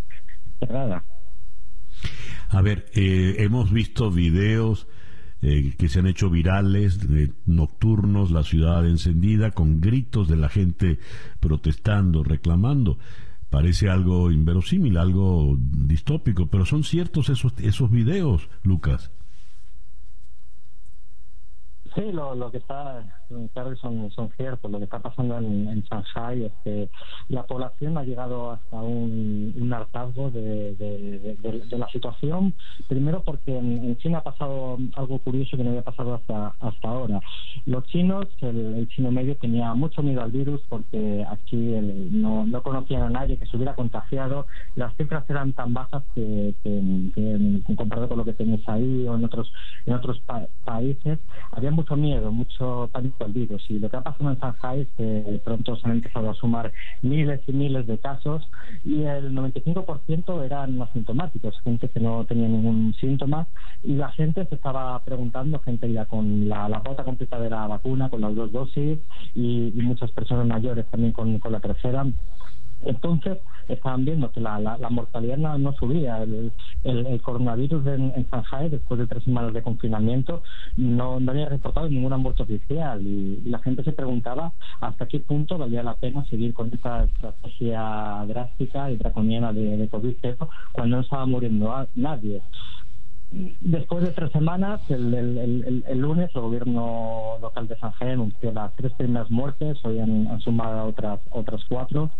cerrada. A ver, eh, hemos visto videos eh, que se han hecho virales, nocturnos, la ciudad encendida, con gritos de la gente protestando, reclamando. Parece algo inverosímil, algo distópico, pero son ciertos esos, esos videos, Lucas. Sí, lo, lo que está son, son ciertos. Lo que está pasando en, en Shanghai es que la población ha llegado hasta un, un hartazgo de, de, la situación. Primero porque en, China ha pasado algo curioso que no había pasado hasta, hasta ahora. Los chinos, el, chino medio tenía mucho miedo al virus porque aquí no, no conocían a nadie que se hubiera contagiado. Las cifras eran tan bajas que, comparado con lo que tenéis ahí o en otros, en otros países, había mucho miedo, mucho pánico el virus. Y lo que ha pasado en Shanghai es que pronto se han empezado a sumar miles y miles de casos y el 95% eran asintomáticos, gente que no tenía ningún síntoma y la gente se estaba preguntando, gente ya con la, la completa de la vacuna, con las dos dosis y, muchas personas mayores también con la tercera entonces estaban viendo que la, la, mortalidad no, subía. El, coronavirus en, en, Shanghai, después de tres semanas de confinamiento, no, no había reportado ninguna muerte oficial. Y, la gente se preguntaba hasta qué punto valía la pena seguir con esta estrategia drástica y draconiana de, de covid cuando no estaba muriendo nadie. Después de tres semanas, el, lunes, el gobierno local de Shanghai anunció las tres primeras muertes, hoy han, han sumado otras, otras cuatro.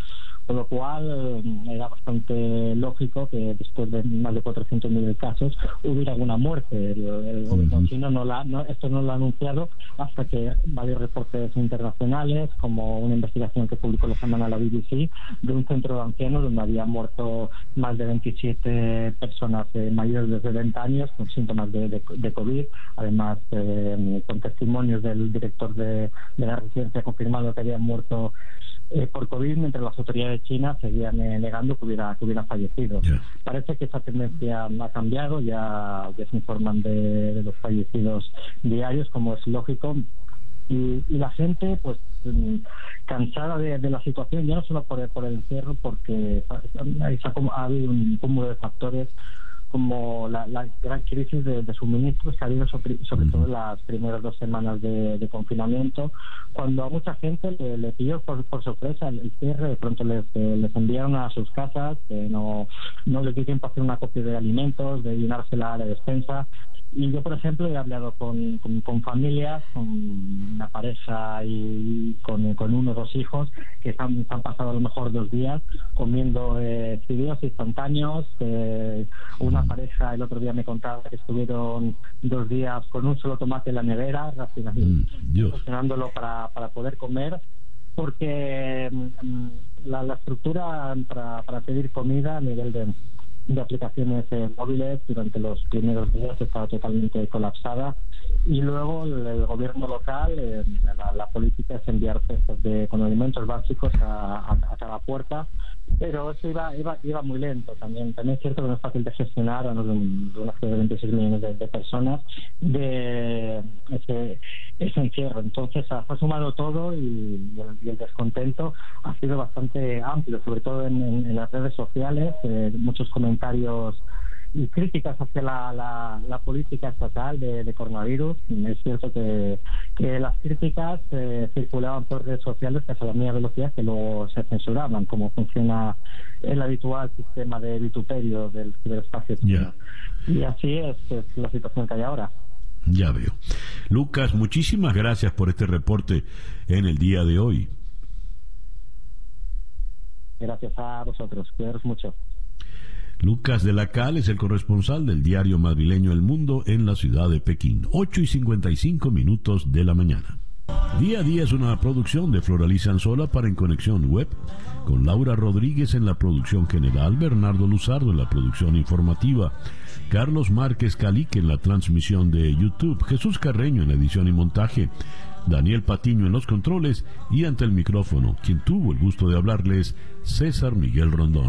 Con lo cual mm, era bastante lógico que después de más de 400.000 casos hubiera alguna muerte. El, gobierno chino no, la, no esto no lo ha anunciado hasta que varios reportes internacionales, como una investigación que publicó la semana la BBC de un centro de ancianos donde había muerto más de 27 personas eh, mayores de 20 años con síntomas de, de, COVID, además eh, con testimonios del director de, de la residencia confirmando que habían muerto eh, por COVID, mientras las autoridades chinas seguían eh, negando que hubiera, que hubiera fallecido. Parece que esa tendencia ha cambiado, ya, ya se informan de, los fallecidos diarios, como es lógico, y, la gente pues cansada de, la situación ya no solo por, por el encierro porque ha habido un cúmulo de factores como la, gran crisis de, suministros que ha habido sobre, todo en las primeras dos semanas de, confinamiento, cuando a mucha gente le, le pilló por, sorpresa el, cierre, de pronto les, eh, les enviaron a sus casas, no, no les dio tiempo a hacer una copia de alimentos, de llenarse la despensa, y yo, por ejemplo, he hablado con, con, familias, con una pareja y con, con uno o dos hijos que han, han, pasado a lo mejor dos días comiendo eh, fideos instantáneos. Eh, una pareja el otro día me contaba que estuvieron dos días con un solo tomate en la nevera, racionándolo mm, para, para poder comer porque mm, la, la estructura para, para pedir comida a nivel de de aplicaciones eh, móviles durante los primeros días estaba totalmente colapsada y luego el, gobierno local eh, la, política es enviar cestas de con alimentos básicos a, a, cada puerta pero eso iba, iba iba muy lento también. También es cierto que no es fácil de gestionar a de, una ciudad de 26 millones de, personas de ese, ese encierro. Entonces ha, sumado todo y, el, descontento ha sido bastante amplio sobre todo en, las redes sociales eh, muchos comentarios y críticas hacia la, la, política estatal de, coronavirus. Es cierto que, que las críticas eh, circulaban por redes sociales a la mía velocidad que luego se censuraban, como funciona el habitual sistema de vituperio del ciberespacio. Y así es, la situación que hay ahora. Ya veo. Lucas, muchísimas gracias por este reporte en el día de hoy. Gracias a vosotros. Cuidaros mucho. Lucas de la Cal es el corresponsal del diario madrileño El Mundo en la ciudad de Pekín. 8 y 55 minutos de la mañana. Día a día es una producción de Floraliza Anzola para En Conexión Web, con Laura Rodríguez en la producción general, Bernardo Luzardo en la producción informativa, Carlos Márquez Calique en la transmisión de YouTube, Jesús Carreño en edición y montaje, Daniel Patiño en los controles y ante el micrófono, quien tuvo el gusto de hablarles, César Miguel Rondón.